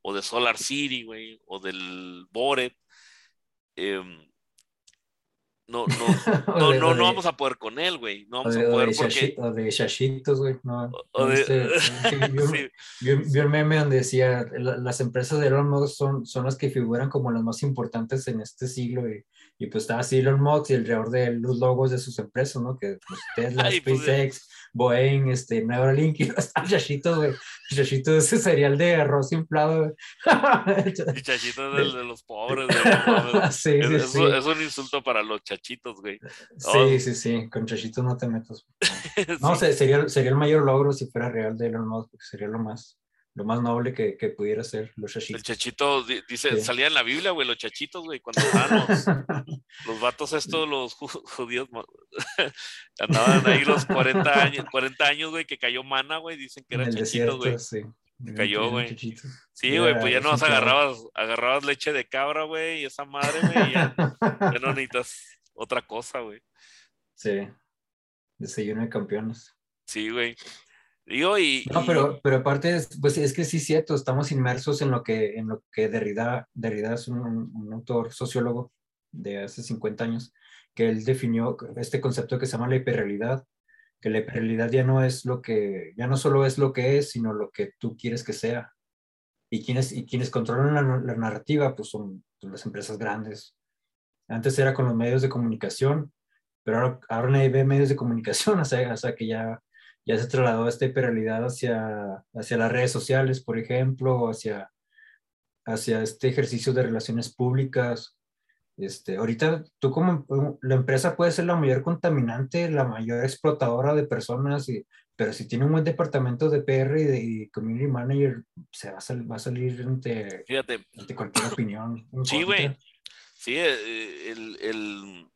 o de Solar City, güey, o del Boret, em, no, no, (laughs) no, no, no, vamos a poder con él, güey. No vamos a poder porque... o de Shashitos, güey. No, vi, un meme donde decía, las empresas de Elon Musk son, son las que figuran como las más importantes en este siglo y, y pues estaba así Elon Musk y alrededor de los logos de sus empresas, ¿no? Que pues, Tesla, (laughs) pues, SpaceX, Boeing, este, Neuralink y (laughs) Shashito, güey. Shashito ese cereal de arroz inflado, güey. Y Chachito es el de los pobres, güey. sí, es, sí, es, un insulto para los chachitos, güey. Sí, sí, sí, con Chachito no te metas. (laughs) No, sería, sería el mayor logro si fuera real de Elon Musk, sería lo más lo más noble que, que pudiera ser los chachitos. El chachito dice, salía en la Biblia, güey, los chachitos, güey, cuando estaban (laughs) los, vatos estos, los judíos, (laughs) andaban ahí los 40 años, 40 años, güey, que cayó mana, güey, dicen que eran chachitos, güey. Sí. Cayó, güey. Sí, güey, pues ya no agarrabas, agarrabas leche de cabra, güey, y esa madre, güey, ya, ya no necesitas otra cosa, güey. Sí, desayuno de campeones. Sí, güey. Digo, y, no, pero, pero aparte, pues es que sí es cierto, estamos inmersos en lo que, en lo que Derrida, Derrida es un, un, autor sociólogo de hace 50 años, que él definió este concepto que se llama la hiperrealidad, que la hiperrealidad ya no es lo que, ya no solo es lo que es, sino lo que tú quieres que sea. Y quienes, y quienes controlan la, narrativa, pues son las empresas grandes. Antes era con los medios de comunicación, pero ahora, ahora nadie ve medios de comunicación, (laughs) o sea, o sea que ya ya se trasladó esta hiperrealidad hacia, hacia las redes sociales, por ejemplo, hacia, hacia este ejercicio de relaciones públicas. Este, ahorita tú como la empresa puede ser la mayor contaminante, la mayor explotadora de personas, y, pero si tiene un buen departamento de PR y de community manager, se va a, va a salir ante, ante cualquier opinión. Sí, güey. Sí, eh, el, el,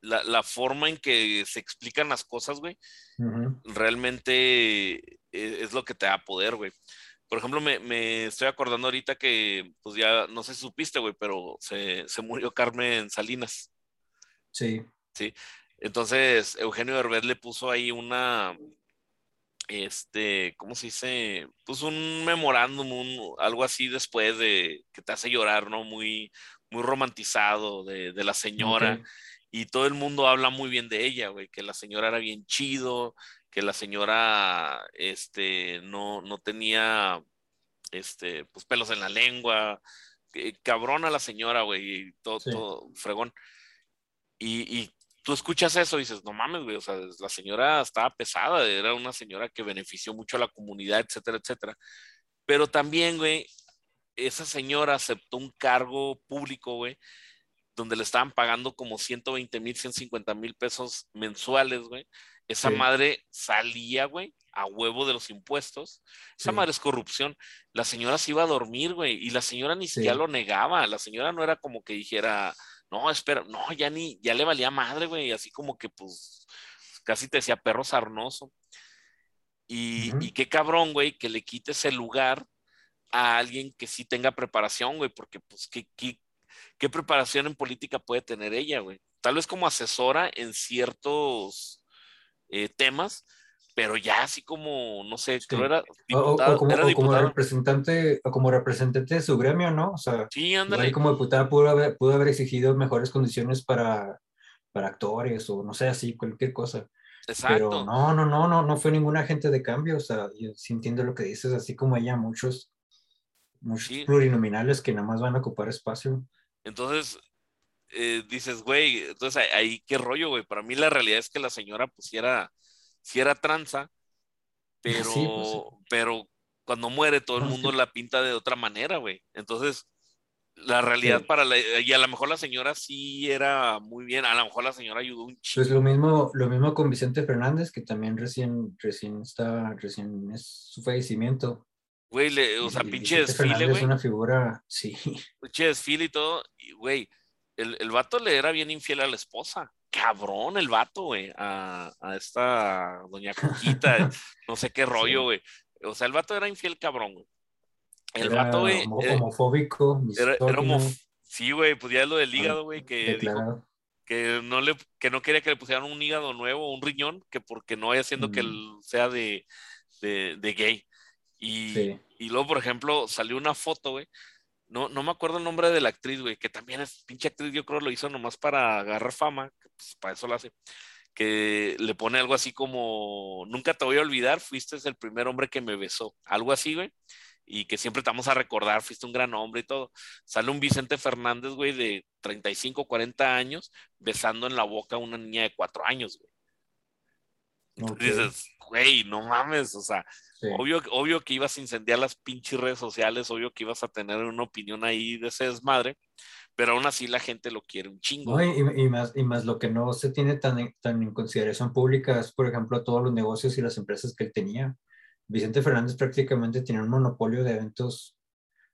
la, forma en que se explican las cosas, güey, realmente e, es, lo que te da poder, güey. Por ejemplo, me, estoy acordando ahorita que, pues ya, no sé si supiste, güey, pero se, murió Carmen Salinas. Sí. Sí. Entonces, Eugenio Herbert le puso ahí una, este, ¿cómo se dice? Pues un memorándum, un, algo así después de que te hace llorar, ¿no? Muy, muy romantizado de, la señora y todo el mundo habla muy bien de ella, güey, que la señora era bien chido, que la señora, este, no, no tenía, este, pues pelos en la lengua, cabrona la señora, güey, todo, todo fregón. Y, y, tú escuchas eso y dices, no mames, güey, o sea, la señora estaba pesada, era una señora que benefició mucho a la comunidad, etcétera, etcétera. Pero también, güey, esa señora aceptó un cargo público, güey, donde le estaban pagando como 120 mil, 150 mil pesos mensuales, güey. Esa madre salía, güey, a huevo de los impuestos. Esa madre es corrupción. La señora se iba a dormir, güey, y la señora ni siquiera lo negaba. La señora no era como que dijera, no, espera, no, ya ni, ya le valía madre, güey, así como que pues casi te decía perro sarnoso. Y, y qué cabrón, güey, que le quites el lugar a alguien que sí tenga preparación, güey, porque pues qué, qué, ¿qué preparación en política puede tener ella, güey? Tal vez como asesora en ciertos eh, temas, pero ya así como, no sé, creo era diputada, o, como, representante, o como representante de su gremio, ¿no? O sea, sí, ándale. como diputada pudo haber, pudo haber exigido mejores condiciones para, para actores o no sé, así, cualquier cosa. Exacto. Pero no, no, no, no, no fue ningún agente de cambio, o sea, yo sí entiendo lo que dices, así como ella, muchos, muchos plurinominales que nada más van a ocupar espacio. Entonces, eh, dices, güey, entonces ahí qué rollo, güey. Para mí la realidad es que la señora pues si era, si era tranza, (laughs) pero, pues pero cuando muere todo el mundo la pinta de otra manera, güey. Entonces, la realidad para la, y a lo mejor la señora sí era muy bien, a lo mejor la señora ayudó un chico. Pues lo mismo, lo mismo con Vicente Fernández, que también recién, recién está, recién es su fallecimiento. Güey, o sea, pinche desfile, güey. Es una figura, sí. (laughs) Pinche desfile y todo, y güey, el, el vato le era bien infiel a la esposa. Cabrón el vato, güey, a, a esta doña Cuquita, (laughs) no sé qué rollo, güey. O sea, el vato era infiel cabrón, güey. El vato, güey. Eh, homofóbico, era, era Sí, güey, pues ya es lo del hígado, güey, que dijo que no le que no quería que le pusieran un hígado nuevo, un riñón, que porque no vaya siendo que él sea de, de, de gay. Y, y luego, por ejemplo, salió una foto, güey, no, no me acuerdo el nombre de la actriz, güey, que también es pinche actriz, yo creo lo hizo nomás para agarrar fama, pues para eso lo hace, que le pone algo así como, nunca te voy a olvidar, fuiste el primer hombre que me besó, algo así, güey, y que siempre te vamos a recordar, fuiste un gran hombre y todo. Sale un Vicente Fernández, güey, de 35, 40 años, besando en la boca a una niña de 4 años, güey. Entonces dices, güey, no mames, o sea, obvio, obvio que ibas a incendiar las pinches redes sociales, obvio que ibas a tener una opinión ahí de ese desmadre, pero aún así la gente lo quiere un chingo. y, más, y más lo que no se tiene tan, tan en consideración pública es, por ejemplo, todos los negocios y las empresas que él tenía. Vicente Fernández prácticamente tenía un monopolio de eventos,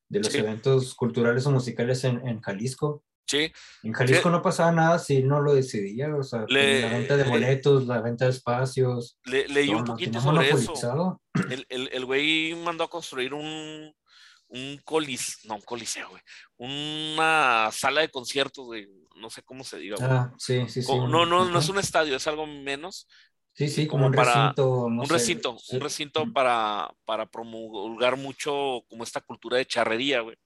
de los eventos culturales o musicales en, en Jalisco. Sí. En Jalisco no pasaba nada si no lo decidía, o sea, la venta de boletos, la venta de espacios. Le, leí un poquito sobre eso. El, el, el, güey mandó a construir un, un colis, no, un coliseo, güey. Una sala de conciertos, güey. No sé cómo se diga, Ah, sí, sí, sí. No, no, no es un estadio, es algo menos. Sí, sí, como, un recinto. un recinto, un recinto para, para promulgar mucho como esta cultura de charrería, güey.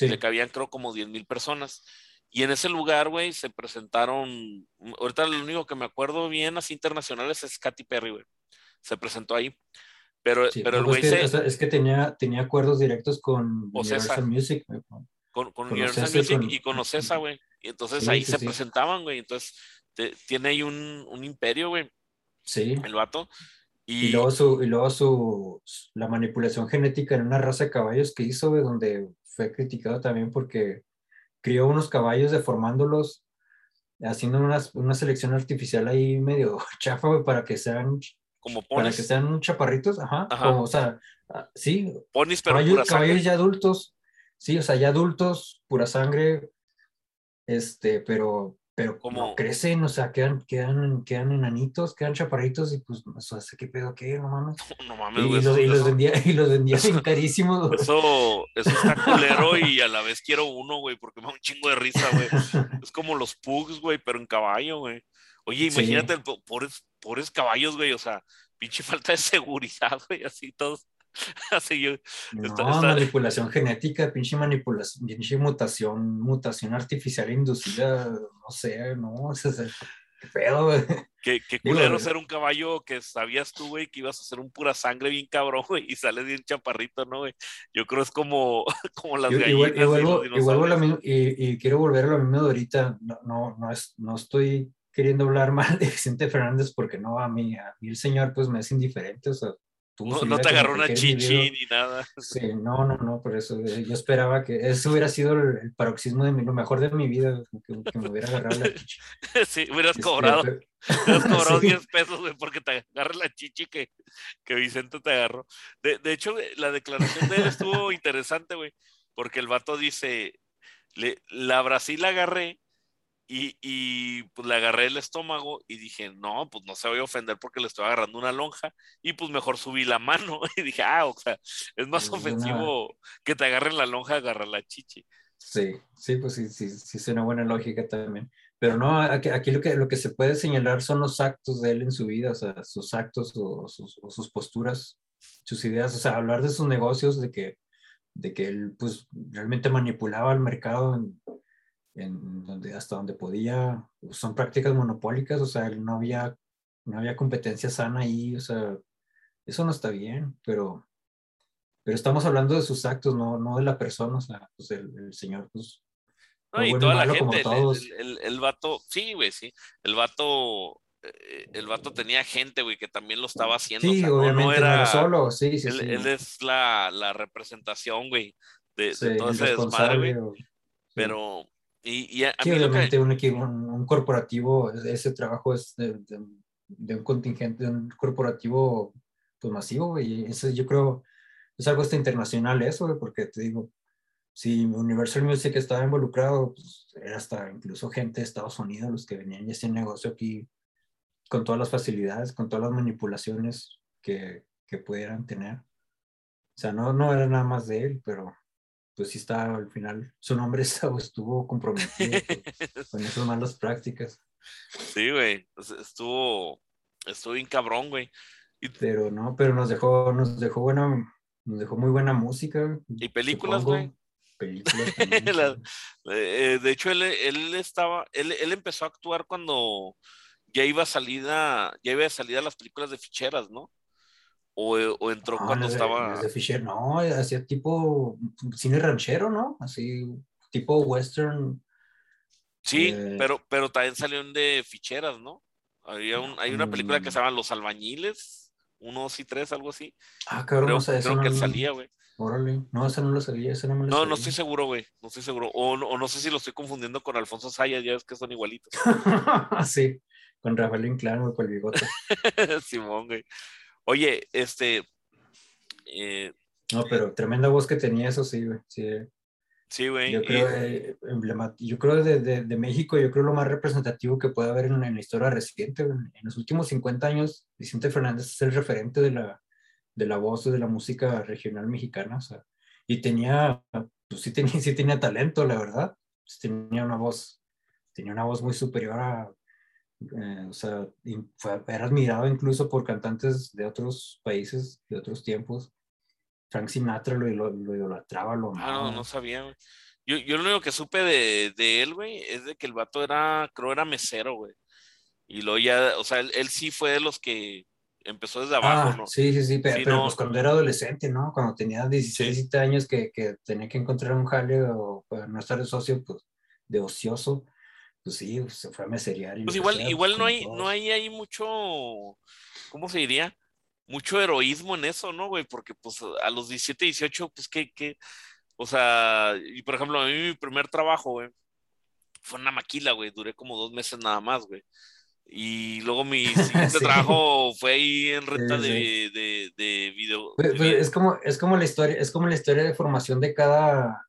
Le cabían creo como 10 mil personas. Y en ese lugar, güey, se presentaron, ahorita lo único que me acuerdo bien así internacionales es Katy Perry, güey. Se presentó ahí. Pero, pero el güey es, es, que tenía, tenía acuerdos directos con Universal Music. Con, con, Universal Music y con Ocesa, güey. Y entonces ahí se presentaban, güey. Entonces tiene ahí un, un imperio, güey. Sí. El vato. Y, luego, su, y luego su, la manipulación genética en una raza de caballos que hizo, güey, donde fue criticado también porque crió unos caballos deformándolos, haciendo una, una selección artificial ahí medio (laughs) chafa, güey, para que sean como Para que sean chaparritos, ajá. Como, o sea, ah, sí. Ponis, pero caballos, caballos ya adultos, sí, o sea, ya adultos, pura sangre, este, pero pero como crecen, o sea, quedan, quedan, quedan enanitos, quedan chaparritos y pues, o sea, ¿qué pedo qué? No mames. (laughs) No, mames, y, los, y los, vendía, y los vendía carísimos. Eso, eso está (laughs) culero y a la vez quiero uno, güey, porque me da un chingo de risa, güey. Es como los pugs, güey, pero en caballo, güey. Oye, imagínate, pobres, pobres caballos, güey, o sea, pinche falta de seguridad, güey, así todos (laughs) Así yo. No, manipulación genética, pinche manipulación, pinche mutación, mutación artificial inducida, no sé, no, (laughs) es, qué pedo, güey. Qué, qué culero ser un caballo que sabías tú, güey, que ibas a ser un pura sangre bien cabrón, güey, y sales bien chaparrito, ¿no, güey? Yo creo es como, (laughs) como las gallinas. Y, vuelvo, y, vuelvo y, quiero volver a lo mismo de ahorita, no, no, no, es, no estoy queriendo hablar mal de Vicente Fernández porque no, a mí, a mí el señor pues me es indiferente, o sea, no, te agarró una chichi ni nada. Sí, no, no, no, por eso eh, yo esperaba que eso hubiera sido el, paroxismo de mi, lo mejor de mi vida, que, me hubiera agarrado la (laughs) chichi. Sí, hubieras este, cobrado, hubieras (laughs) cobrado 10 pesos porque te agarre la chichi que, que Vicente te agarró. De, de hecho, la declaración de él estuvo interesante, güey, porque el vato dice, le, la Brasil agarré y, y, pues le agarré el estómago y dije, no, pues no se voy a ofender porque le estoy agarrando una lonja. Y pues mejor subí la mano (laughs) y dije, ah, o sea, es más ofensivo que te agarren la lonja, agarrar la chichi. Sí, sí, pues sí, sí, sí, es una buena lógica también. Pero no, aquí, aquí, lo, que, lo que se puede señalar son los actos de él en su vida, o sea, sus actos o sus, o sus posturas, sus ideas, o sea, hablar de sus negocios, de que, de que él pues realmente manipulaba el mercado en, en donde, hasta donde podía, son prácticas monopólicas, o sea, no había, no había competencia sana ahí, o sea, eso no está bien, pero, pero estamos hablando de sus actos, no, no de la persona, o sea, pues el, señor, pues... No, y toda la gente, el, el, vato, sí, güey, sí, el vato, eh, el vato tenía gente, güey, que también lo estaba haciendo. Sí, obviamente, no, era, solo, sí, sí, él, sí. Él es la, la representación, güey, de, de todo ese desmadre, güey. Pero, y, a, sí, obviamente un, un, corporativo, ese trabajo es de, un contingente, de un corporativo pues, masivo, y eso yo creo es algo hasta internacional eso, porque te digo, si Universal Music estaba involucrado, pues era hasta incluso gente de Estados Unidos los que venían y hacían negocio aquí con todas las facilidades, con todas las manipulaciones que, que pudieran tener. O sea, no, no era nada más de él, pero pues sí está al final, su nombre (laughs) estuvo comprometido (laughs) con, esas malas prácticas. Sí, güey, estuvo, estuvo bien cabrón, güey. Pero no, pero nos dejó, nos dejó buena, nos dejó muy buena música. ¿Y películas, güey? películas. (laughs) Eh, de hecho, él, él estaba, él, él, empezó a actuar cuando ya iba salida, ya iba salida las películas de ficheras, ¿no? O, o entró cuando estaba. De Fisher, no, hacía tipo cine ranchero, ¿no? Así, tipo western. Sí, eh, pero, pero también salió de ficheras, ¿no? Había un, hay una película que mm. se llama Los Albañiles, unos y tres, algo así. Ah, cabrón, creo, no sé, creo que salía, güey. Órale, no, esa no lo sabía, esa no me lo No, no estoy seguro, güey, no estoy seguro. O, o, no sé si lo estoy confundiendo con Alfonso Sayas, ya ves que son igualitos. (laughs) sí, con Rafael Inclán, güey, con el bigote. (laughs) Simón, güey. Oye, este... Eh, no, pero tremenda voz que tenía, eso sí, güey. Sí, sí güey. Yo creo, eh, yo creo de, de, de, México, yo creo lo más representativo que puede haber en, en la historia reciente. Güey. En los últimos 50 años, Vicente Fernández es el referente de la, de la voz de la música regional mexicana, o sea, y tenía, pues sí tenía, sí tenía talento, la verdad, pues tenía una voz, tenía una voz muy superior a, eh, o sea, fue, era admirado incluso por cantantes de otros países, de otros tiempos. Frank Sinatra lo, lo, idolatraba, lo Ah, no, no sabía, Yo, yo lo único que supe de, de él, güey, es de que el vato era, creo era mesero, güey. Y luego ya, o sea, él, él sí fue de los que empezó desde abajo, ah, ¿no? Sí, sí, sí, pero, pues cuando era adolescente, ¿no? Cuando tenía 16, 17 años que, que, tenía que encontrar un jale o para no estar de socio, pues, de ocioso, pues sí, pues, se fue a meseriar. pues igual, igual no hay, no hay ahí mucho, ¿cómo se diría? Mucho heroísmo en eso, ¿no, güey? Porque pues a los 17, 18, pues que, que, o sea, y por ejemplo, a mí mi primer trabajo, güey, fue una maquila, güey, duré como dos meses nada más, güey. Y luego mi (laughs) siguiente trabajo fue ahí en renta de, de, de, video. Pues, pues, es, como, es, como la historia, es como la historia de formación de cada,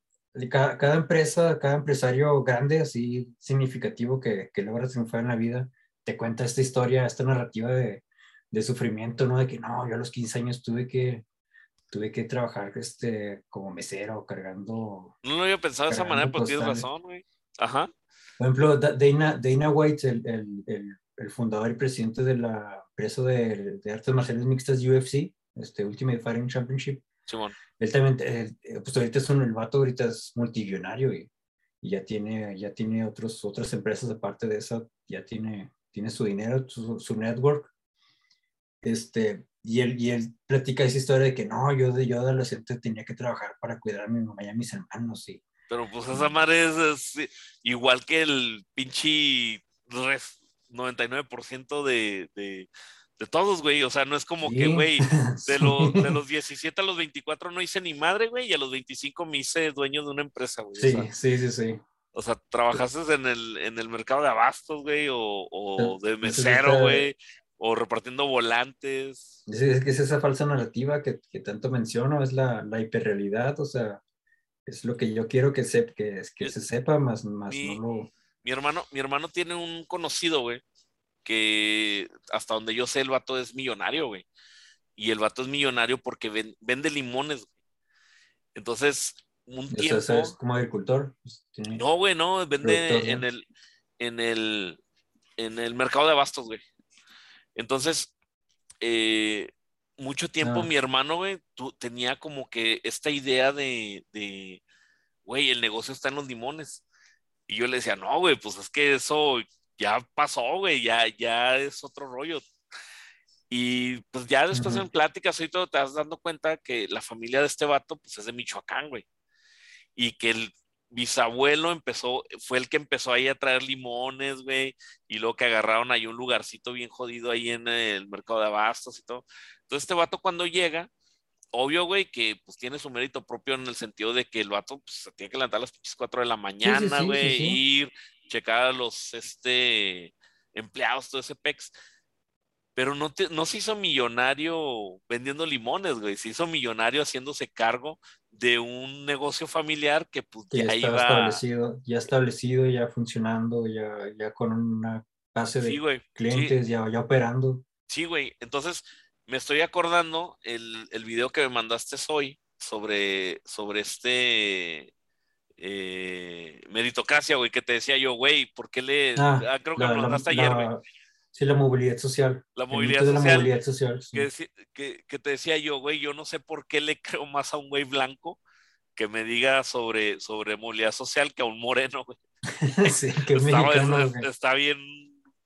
cada, cada, empresa, cada empresario grande, así significativo que, que logra triunfar en la vida. Te cuenta esta historia, esta narrativa de, de sufrimiento, ¿no? De que no, yo a los 15 años tuve que, tuve que trabajar este, como mesero, cargando. No lo había pensado de esa manera, pero tienes razón, güey. Ajá. Por ejemplo, Dana, Dana White, el, el, el el fundador y presidente de la empresa de, de artes marciales mixtas UFC, este Ultimate Fighting Championship. Simón. Él también, eh, pues ahorita es un, el vato ahorita es multimillonario y, y, ya tiene, ya tiene otros, otras empresas aparte de esa, ya tiene, tiene su dinero, su, su network. Este, y él, y él platica esa historia de que no, yo de yo adolescente tenía que trabajar para cuidar a mi mamá y a mis hermanos. Y, Pero pues esa madre es, igual que el pinche 99% de, de, de, todos, güey. O sea, no es como que, güey, (laughs) de, los, de los 17 a los 24 no hice ni madre, güey, y a los 25 me hice dueño de una empresa, güey. Sí, sí, sí, sí. O sea, trabajaste en el, en el mercado de abastos, güey, o, o de mesero, güey, o repartiendo volantes. Es, que es esa falsa narrativa que, que tanto menciono, es la, la, hiperrealidad, o sea, es lo que yo quiero que, se, que, que se sepa, más, más no lo mi hermano, mi hermano tiene un conocido, güey, que hasta donde yo sé, el vato es millonario, güey. Y el vato es millonario porque vende limones, güey. Entonces, un tiempo. es como agricultor? Pues, no, güey, no, vende en el, en el, en el mercado de abastos, güey. Entonces, eh, mucho tiempo ah. mi hermano, güey, tenía como que esta idea de, de, güey, el negocio está en los limones. Y yo le decía, no, güey, pues es que eso ya pasó, güey, ya, ya es otro rollo. Y pues ya después en pláticas y todo te vas dando cuenta que la familia de este vato pues es de Michoacán, güey. Y que el bisabuelo empezó, fue el que empezó ahí a traer limones, güey, y luego que agarraron ahí un lugarcito bien jodido ahí en el mercado de abastos y todo. Entonces este vato cuando llega, obvio, güey, que pues tiene su mérito propio en el sentido de que el vato pues, se tiene que levantar a las 4 de la mañana, güey, ir, checar a los este, empleados, todo ese pex. Pero no, no se hizo millonario vendiendo limones, güey. Se hizo millonario haciéndose cargo de un negocio familiar que pues, ya, iba... establecido, ya establecido, ya funcionando, ya, ya con una base de clientes, ya, ya operando. Sí, güey. Entonces, me estoy acordando el, el video que me mandaste hoy sobre, sobre este eh, meritocracia, güey, que te decía yo, güey, ¿por qué le... Ah, ah creo que me mandaste ayer, güey. Sí, la movilidad social. La movilidad social. La movilidad social que, que, que, te decía yo, güey, yo no sé por qué le (laughs) creo más a un güey blanco que me diga sobre, sobre movilidad social que a un moreno, güey. (laughs) sí, que está, mexicano, es- güey. está bien,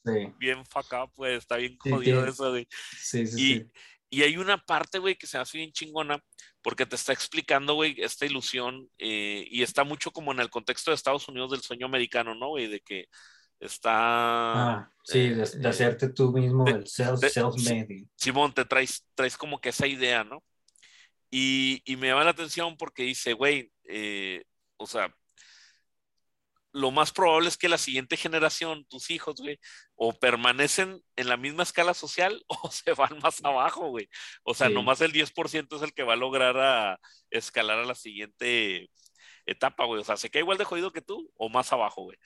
Sí, bien fuck up, pues, está bien Sí, jodido eso, güey. sí, sí, Y, sí. Y hay una parte, güey, que se hace bien chingona, porque te está explicando, güey, esta ilusión, eh, y está mucho como en el contexto de Estados Unidos del sueño americano, ¿no, güey? De que está... Ah, sí, de, eh, de hacerte tú mismo de- el self, de- self-made. Simón, te traes, traes como que esa idea, ¿no? Y, y me llama la atención porque dice, güey, eh, o sea, lo más probable es que la siguiente generación, tus hijos, güey, o permanecen en la misma escala social (laughs) o se van más abajo, güey. O sea, Sí. nomás el 10% es el que va a lograr a escalar a la siguiente etapa, güey. O sea, se queda igual de jodido que tú o más abajo, güey.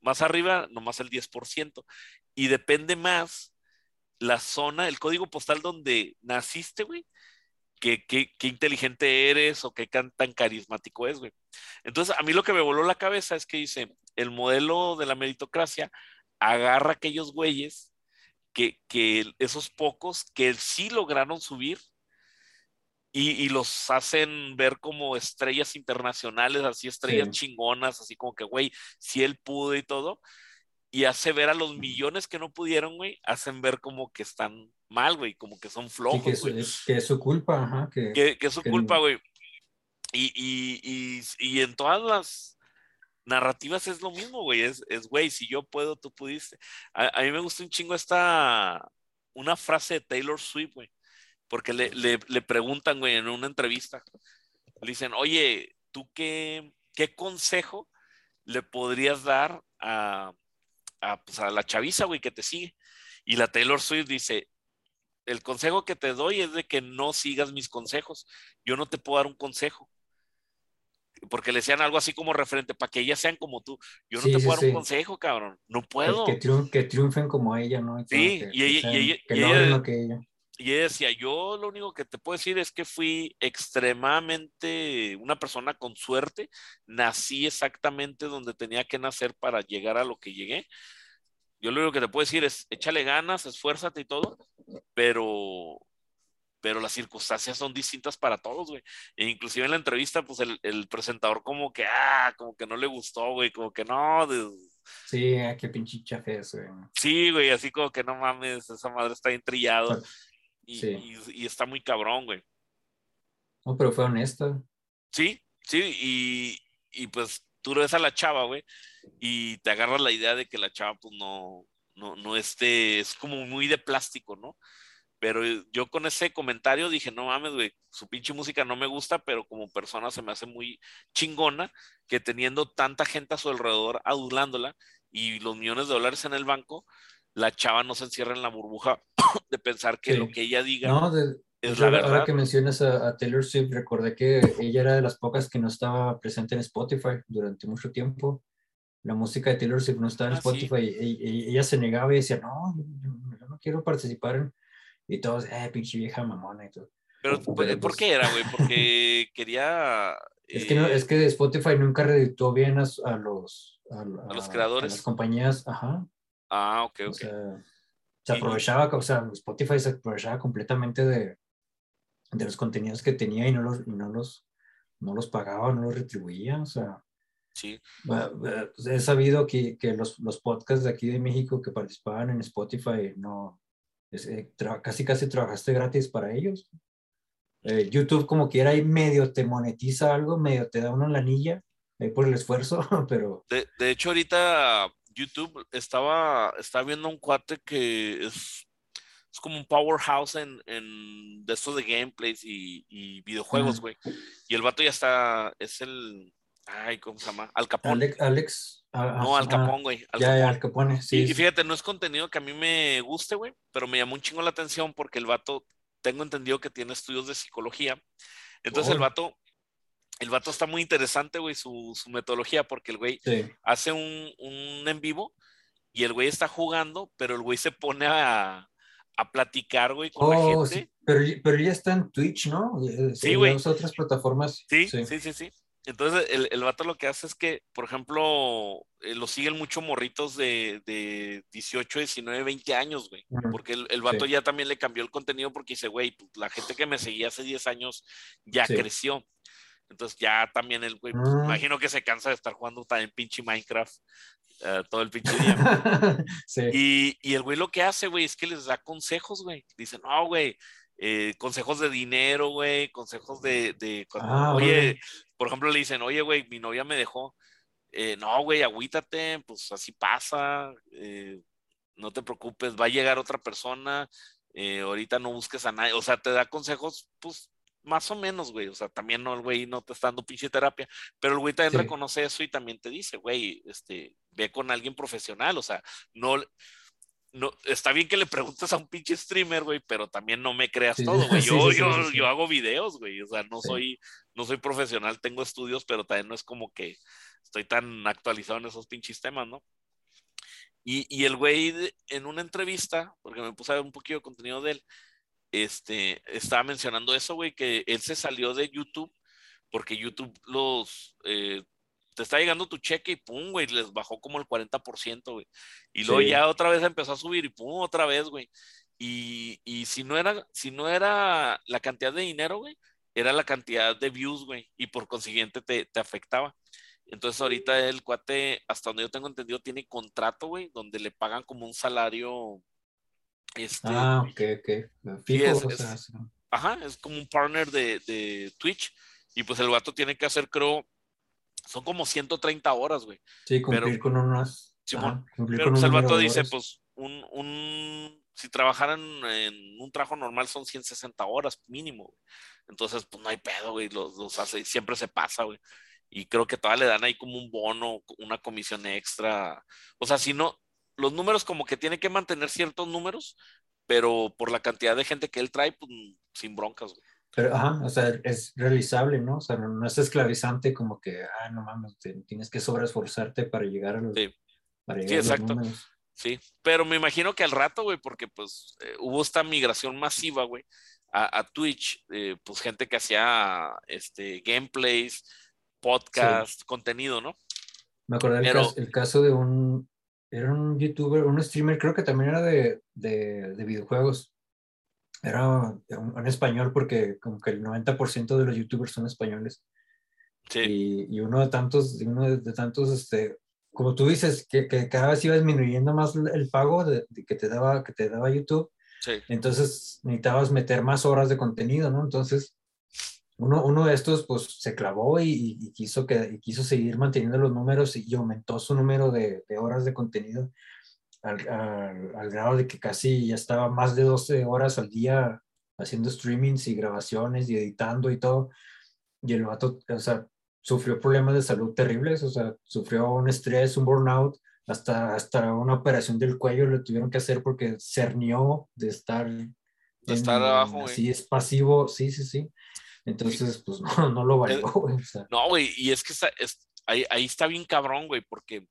Más arriba, nomás el 10%. Y depende más la zona, el código postal donde naciste, güey, qué, qué, inteligente eres o qué tan carismático es, güey. Entonces, a mí lo que me voló la cabeza es que dice, el modelo de la meritocracia agarra a aquellos güeyes que, que esos pocos que sí lograron subir y, y los hacen ver como estrellas internacionales, así estrellas Sí. chingonas, así como que, güey, si él pudo y todo, y hace ver a los millones que no pudieron, güey, hacen ver como que están mal, güey, como que son Sí, flojos, que, es, que su culpa, ajá, que, que, que es su culpa, güey. Y, y, y, y en todas las narrativas es lo mismo, güey. Es, es, güey, si yo puedo, tú pudiste. A, a mí me gusta un chingo esta, una frase de Taylor Swift, güey. Porque le, le, le preguntan, güey, en una entrevista. Le dicen, oye, ¿tú qué, qué consejo le podrías dar a, a, pues, a la chaviza, güey, que te sigue? Y la Taylor Swift dice, el consejo que te doy es de que no sigas mis consejos. Yo no te puedo dar un consejo. Porque le decían algo así como referente, para que ellas sean como tú. Yo no Sí, te sí, puedo dar sí. un consejo, cabrón. No puedo. que, triun- que triunfen como ella, ¿no? Sí, que, y que ella- y sean- ella- que y logren ella- lo que ella. Y ella decía, yo lo único que te puedo decir es que fui extremadamente una persona con suerte. Nací exactamente donde tenía que nacer para llegar a lo que llegué. Yo lo único que te puedo decir es, échale ganas, esfuérzate y todo, pero, pero las circunstancias son distintas para todos, güey. E inclusive en la entrevista, pues el, el presentador como que, ah, como que no le gustó, güey, como que no, de- Sí, ah, qué pinche chafe es, güey. sí, güey, así como que no mames, esa madre está bien trillado y, Sí. y- y está muy cabrón, güey. No, pero fue honesta. Sí, sí, y, y pues tú ves a la chava, güey, y te agarras la idea de que la chava, pues no, no, no esté, es como muy de plástico, ¿no? Pero yo con ese comentario dije, no mames, güey, su pinche música no me gusta, pero como persona se me hace muy chingona que teniendo tanta gente a su alrededor adulándola y los millones de dólares en el banco, la chava no se encierra en la burbuja (coughs) de pensar que Sí. lo que ella diga No, de, es la ahora verdad. que mencionas a, a Taylor Swift, recordé que ella era de las pocas que no estaba presente en Spotify durante mucho tiempo. La música de Taylor Swift no estaba en Ah, sí. Spotify y, y- ella se negaba y decía, no, yo, yo no quiero participar. en-". Y todos, eh, pinche vieja mamona y todo. Pero, Pero, ¿por pues- qué era, güey? Porque (laughs) quería... Es que, no, eh, es que Spotify nunca reditó bien a, a los, a, A los creadores. a las compañías, ajá. Ah, ok, O ok. sea, se aprovechaba, o sea, Spotify se aprovechaba completamente de, de los contenidos que tenía y no los, y no los, no los pagaba, no los retribuía. O sea, Sí, pues, he sabido que, que los, los podcasts de aquí de México que participaban en Spotify, no, es- eh, casi casi trabajaste gratis para ellos. Eh, YouTube como quiera ahí medio te monetiza algo, medio te da una lanilla ahí por el esfuerzo, (laughs) pero de, de hecho ahorita YouTube estaba, estaba viendo un cuate que es, es como un powerhouse en, en de estos de gameplays y, y videojuegos, güey. Y el vato ya está, es el, ay, ¿cómo se llama? Al Capón. Alex, Alex ah, no, Al Capón, güey. Al ya, ya, Capón. Al Capone, sí. Y, fíjate, no es contenido que a mí me guste, güey, pero me llamó un chingo la atención porque el vato, tengo entendido que tiene estudios de psicología. Entonces el vato, el vato está muy interesante, güey, su, su metodología, porque el güey Sí. hace un, un en vivo y el güey está jugando, pero el güey se pone a, a platicar, güey, con la Oh, gente. sí, pero, pero ya está en Twitch, ¿no? Eh, Sí, ya güey. usa otras plataformas. Sí, sí, sí, sí. Entonces, el, el vato lo que hace es que, por ejemplo, eh, lo siguen mucho morritos de, de 18, 19, 20 años, güey. Porque el, el vato Sí. ya también le cambió el contenido porque dice, güey, pues, la gente que me seguía hace 10 años ya Sí. creció. Entonces ya también el güey, pues, Mm. imagino que se cansa de estar jugando también pinche Minecraft eh, todo el pinche día. (laughs) sí. Y, y el güey lo que hace, güey, es que les da consejos, güey. Dice, no, güey, eh, consejos de dinero, güey, consejos de, de cuando, Ah, oye. Por ejemplo, le dicen, oye, güey, mi novia me dejó. Eh, no, güey, agüítate, pues así pasa, eh, no te preocupes, va a llegar otra persona, eh, ahorita no busques a nadie, o sea, te da consejos, pues más o menos, güey, o sea, también no, el güey no te está dando pinche terapia, pero el güey también Sí. reconoce eso y también te dice, güey, este, ve con alguien profesional, o sea, no, no, está bien que le preguntes a un pinche streamer, güey, pero también no me creas Sí, todo, güey. Yo, sí, sí, yo, yo hago videos, güey. O sea, no soy, no soy profesional, tengo estudios, pero también no es como que estoy tan actualizado en esos pinches temas, ¿no? Y, y el güey en una entrevista, porque me puse a ver un poquito de contenido de él, este, estaba mencionando eso, güey, que él se salió de YouTube porque YouTube los, eh, te está llegando tu cheque y pum, güey, les bajó como el 40%, güey. Y luego Sí. ya otra vez empezó a subir y pum, otra vez, güey. Y, y si no era, si no era la cantidad de dinero, güey, era la cantidad de views, güey, y por consiguiente te, te afectaba. Entonces ahorita el cuate, hasta donde yo tengo entendido, tiene contrato, güey, donde le pagan como un salario, este, Ah, ok, ok. Fijo, es- o sea. Ajá, es como un partner de, de Twitch. Y pues el vato tiene que hacer, creo, son como 130 horas, güey. Sí, cumplir pero- con unas. Simón, cumplir Pero con pues el vato dice, horas. pues, un, un, si trabajaran en un trabajo normal son 160 horas mínimo, güey. Entonces, pues no hay pedo, güey, los, los hace, y siempre se pasa, güey. Y creo que todavía le dan ahí como un bono, una comisión extra. O sea, si no, los números como que tiene que mantener ciertos números, pero por la cantidad de gente que él trae, pues sin broncas, güey. Pero, ajá, o sea, es realizable, ¿no? O sea, no, no es esclavizante como que, ah, no mames, te- tienes que sobreesforzarte para llegar a los, Sí. para Sí, llegar a los exacto. números. Sí, pero me imagino que al rato, güey, porque pues eh, hubo esta migración masiva, güey, a, a Twitch, eh, pues gente que hacía este gameplays, podcast, contenido, ¿no? Me acordé el, Pero- caso, el caso de un, era un youtuber, un streamer, creo que también era de, de, de videojuegos. Era un, un español porque como que el 90% de los youtubers son españoles. Sí, Y, y uno de tantos, uno de, de tantos, este, como tú dices, que, que cada vez iba disminuyendo más el pago de, de que, te daba, que te daba YouTube, sí, entonces necesitabas meter más horas de contenido, ¿no? Entonces, uno, uno de estos, pues, se clavó y, y- y quiso, que, quiso seguir manteniendo los números y aumentó su número de, de horas de contenido al, al- al grado de que casi ya estaba más de 12 horas al día haciendo streamings y grabaciones y editando y todo. Y el vato, o sea, sufrió problemas de salud terribles, o sea, sufrió un estrés, un burnout, hasta, hasta una operación del cuello le tuvieron que hacer porque se hernió de estar, de estar en- abajo, güey. Así es pasivo, sí, sí, sí. Entonces, pues (laughs) no, no lo valió, güey. O sea, No, güey, y es que está- es- ahí, ahí está bien cabrón, güey, porque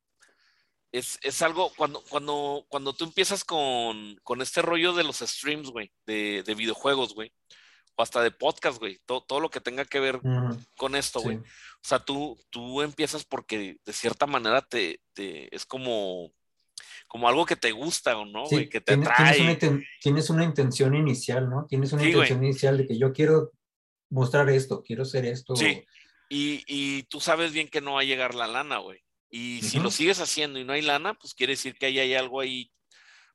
es, es algo, cuando, cuando, cuando tú empiezas con, con este rollo de los streams, güey, de, de videojuegos, güey, o hasta de podcast, güey, todo, todo lo que tenga que ver con esto, sí. güey. O sea, tú, tú empiezas porque de cierta manera te, te es como, como algo que te gusta, ¿o no, Sí, güey? que te tienes, tienes una, atrae. inten- tienes una intención inicial, ¿no? Tienes una Sí, güey. intención inicial de que yo quiero mostrar esto, quiero hacer esto. Sí. Y, y tú sabes bien que no va a llegar la lana, güey. Y si Ujú. lo sigues haciendo y no hay lana, pues quiere decir que ahí hay algo ahí,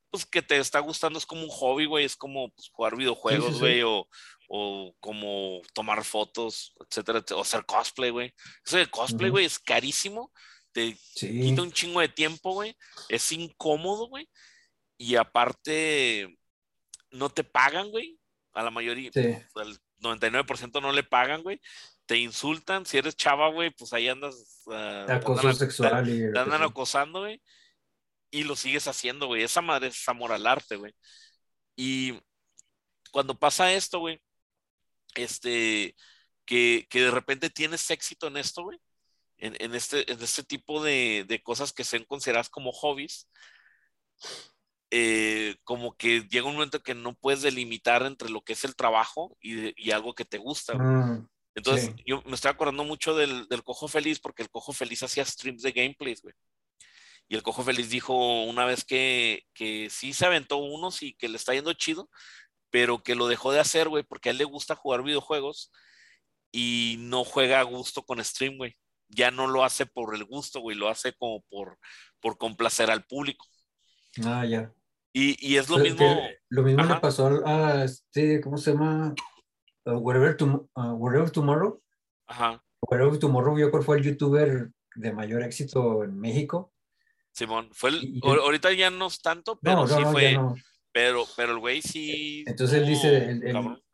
pues que te está gustando, es como un hobby, güey, es como pues, jugar videojuegos, sí. güey, o, o como tomar fotos, etcétera, etcétera, o hacer cosplay, güey. Eso de cosplay, Ujú. güey, es carísimo, te Sí, quita un chingo de tiempo, güey, es incómodo, güey, y aparte no te pagan, güey, a la mayoría, sí. al 99% no le pagan, güey. Te insultan, si eres chava, güey, pues ahí andas. Acoso andan, sexual y te- lo te andan acosando, güey. Y lo sigues haciendo, güey. Esa madre es amor al arte, güey. Y cuando pasa esto, güey, este, que, que de repente tienes éxito en esto, güey, en, en este, en este tipo de, de cosas que sean consideradas como hobbies, eh, como que llega un momento que no puedes delimitar entre lo que es el trabajo y, y algo que te gusta. güey. Mm, Entonces, sí. yo me estoy acordando mucho del, del Cojo Feliz, porque el Cojo Feliz hacía streams de gameplays, güey. Y el Cojo Feliz dijo una vez que, que sí se aventó unos y que le está yendo chido, pero que lo dejó de hacer, güey, porque a él le gusta jugar videojuegos y no juega a gusto con stream, güey. Ya no lo hace por el gusto, güey, lo hace como por, por complacer al público. Ah, ya. Y, es lo mismo. lo mismo le pasó a este, ¿cómo se llama? Uh, whatever, Tomorrow. Ajá. Whatever Tomorrow, yo creo que fue el youtuber de mayor éxito en México. Simón, fue el, ahorita ya no es tanto, pero sí fue. Pero, pero el güey sí. Entonces él dice,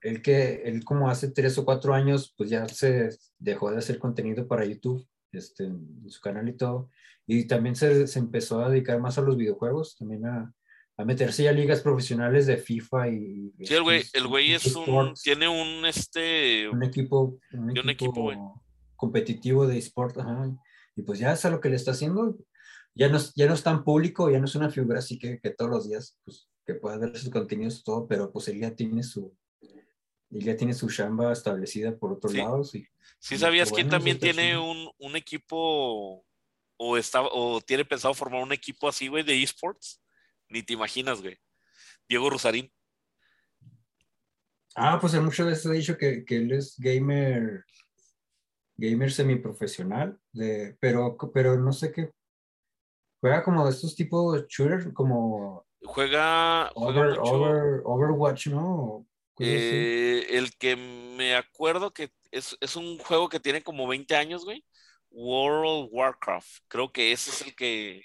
el, que él como hace tres o cuatro años, pues ya se dejó de hacer contenido para YouTube, este, en su canal y todo. Y también se, se empezó a dedicar más a los videojuegos, también a, a meterse a ligas profesionales de FIFA y... Sí, el güey, el güey es un, tiene un, este... Un equipo, un equipo, competitivo de eSport, ajá. Y pues ya es a lo que le está haciendo. Ya no, ya no es tan público, ya no es una figura así que, que todos los días, pues, que pueda ver sus contenidos todo, pero pues él ya tiene su... Él ya tiene su chamba establecida por otros lados. Y, sí, sabías que también tiene un, un equipo o, está, o tiene pensado formar un equipo así, güey, de esports. Ni te imaginas, güey. Diego Rosarín. Ah, pues muchas veces he dicho que, que él es gamer, gamer semiprofesional, de, pero, pero no sé qué. Juega como de estos tipos de shooters, como. Juega. Overwatch, ¿no? Eh, el que me acuerdo que es, es, un juego que tiene como 20 años, güey. World Warcraft. Creo que ese es el que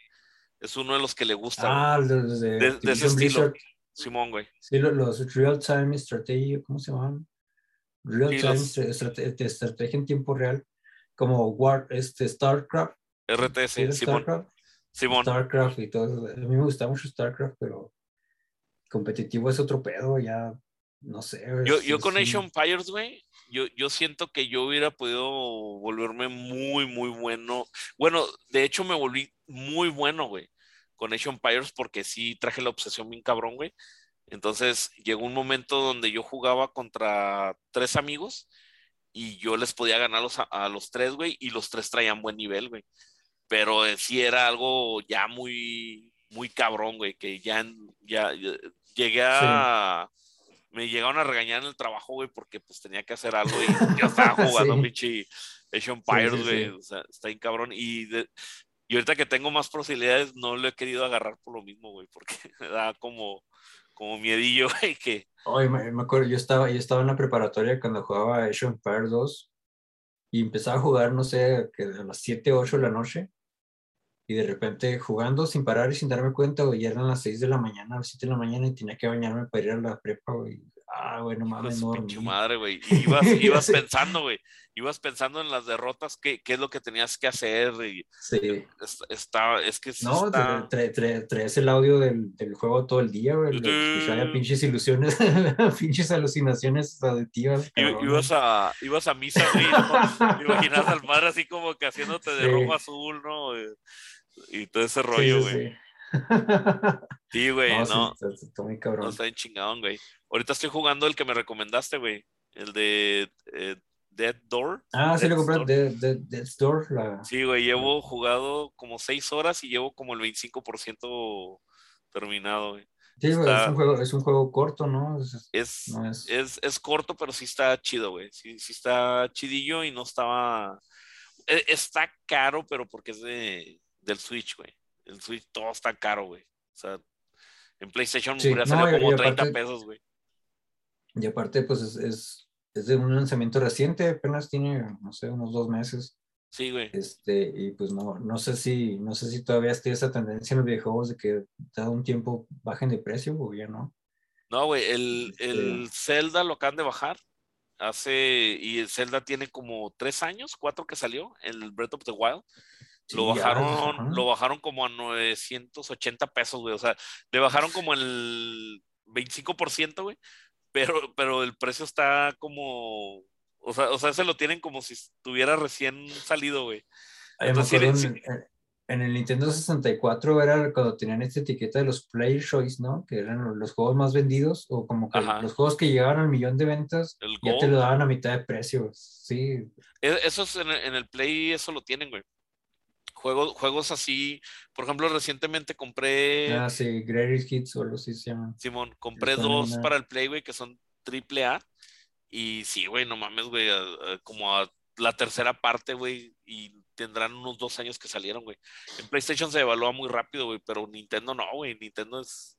es uno de los que le gusta. Ah, de, de, ese estilo. Simón, güey. Sí, los, Real Time Strategy, ¿cómo se llaman? Real Time estrategia en tiempo real, como War, este, StarCraft. RTS, Simón. Simón. StarCraft y todo. A mí me gusta mucho StarCraft, pero competitivo es otro pedo, ya no sé. yo, yo con Age Empires, güey, yo, yo siento que yo hubiera podido volverme muy, muy bueno. Bueno, de hecho me volví muy bueno, güey, con Age Empires porque sí traje la obsesión bien cabrón, güey. Entonces llegó un momento donde yo jugaba contra tres amigos y yo les podía ganar a, los tres, güey, y los tres traían buen nivel, güey. Pero sí era algo ya muy, muy cabrón, güey, que ya, ya, llegué a... Me llegaron a regañar en el trabajo, güey, porque pues tenía que hacer algo y yo estaba (laughs) jugando sí. Age Empires, güey, o sea, está bien cabrón. Y de, y ahorita que tengo más posibilidades, no lo he querido agarrar por lo mismo, güey, porque (laughs) me da como, como miedillo, (laughs) güey, que... Oye, me, acuerdo, yo estaba, yo estaba en la preparatoria cuando jugaba of Empires 2 y empezaba a jugar, no sé, que a las 7, 8 de la noche y de repente jugando sin parar y sin darme cuenta, güey, ya eran las 6 de la mañana, las 7 de la mañana y tenía que bañarme para ir a la prepa, güey. Ah, güey, no mames, no. madre, güey. Ibas, (laughs) ibas pensando, güey. Ibas pensando en las derrotas, qué, qué es lo que tenías que hacer. Y sí. Está, es que No, está... traes el audio del, del, juego todo el día, güey. Escuchaba pinches ilusiones, (laughs) pinches alucinaciones auditivas. Ibas a, ibas a misa, güey. (laughs) Imaginas al mar así como que haciéndote de rojo azul, ¿no? Y, todo ese rollo, güey. (laughs) Sí, güey, no. está, muy cabrón. No, está bien chingón, güey. Ahorita estoy jugando el que me recomendaste, güey. El de eh, Dead Door. Ah, sí, lo compré, Dead, Dead, Door. La... Sí, güey, llevo jugado como seis horas y llevo como el 25% terminado, güey. Sí, güey, es, un juego, es un juego corto, ¿no? Es, es... es, corto, pero sí está chido, güey. Sí, sí está chidillo y no estaba... E, está caro, pero porque es de, del Switch, güey el Switch todo está caro, güey. O sea, en PlayStation sí, no, como 30 pesos, güey. Y aparte, pues es, es, es, de un lanzamiento reciente, apenas tiene, no sé, unos dos meses. Sí, güey. Este, y pues no, no sé si, no sé si todavía esté esa tendencia en los videojuegos de que cada un tiempo bajen de precio o ya no. No, güey, el, este el Zelda lo acaban de bajar. Hace, y el Zelda tiene como tres años, cuatro que salió, el Breath of the Wild lo bajaron, lo bajaron como a 980 pesos, güey. O sea, le bajaron como el 25%, güey. Pero, pero el precio está como. O sea, o sea, se lo tienen como si estuviera recién salido, güey. en, el Nintendo 64 era cuando tenían esta etiqueta de los Player Choice, ¿no? Que eran los juegos más vendidos, o como que los juegos que llegaban al millón de ventas, ya te lo daban a mitad de precio. Sí. E, eso es en el Play, eso lo tienen, güey. Juegos, juegos así, por ejemplo, recientemente compré. Ah, sí, Greatest Hits o algo así se llaman. Simón, compré dos para el Play, güey, que son triple A. Y sí, güey, no mames, güey, como a la tercera parte, güey, y tendrán unos dos años que salieron, güey. En PlayStation se evalúa muy rápido, güey, pero Nintendo no, güey. Nintendo es.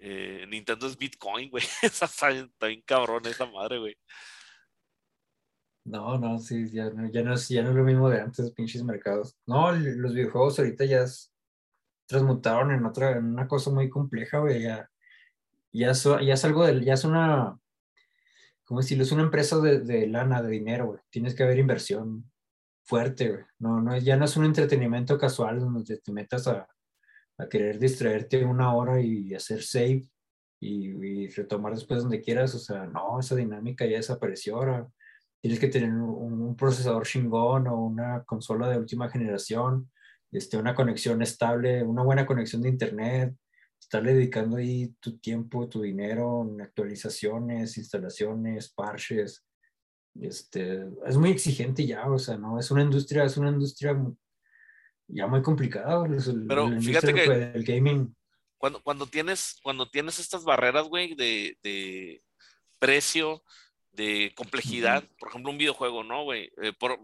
Eh, Nintendo es Bitcoin, güey. (laughs) Esa está bien cabrón, esa madre, güey. No, no, sí, ya no, ya no, es, ya no es lo mismo de antes, pinches mercados. No, los videojuegos ahorita ya transmutaron en otra, en una cosa muy compleja, güey. Ya, ya, ya es algo del, ya es una, ¿cómo decirlo? Es una empresa de, de lana, de dinero, güey. Tienes que haber inversión fuerte, güey. No, no, ya no es un entretenimiento casual donde te metas a, a querer distraerte una hora y hacer save y, retomar después donde quieras. O sea, no, esa dinámica ya desapareció ahora. Tienes que tener un, procesador chingón o una consola de última generación, este, una conexión estable, una buena conexión de internet, estarle dedicando ahí tu tiempo, tu dinero en actualizaciones, instalaciones, parches. Este, es muy exigente ya, o sea, no, es una industria, es una industria ya muy complicada. Pero fíjate que el gaming. Cuando, cuando, tienes, cuando tienes estas barreras, güey, de, de precio, de complejidad, por ejemplo, un videojuego, ¿no, güey? Eh, por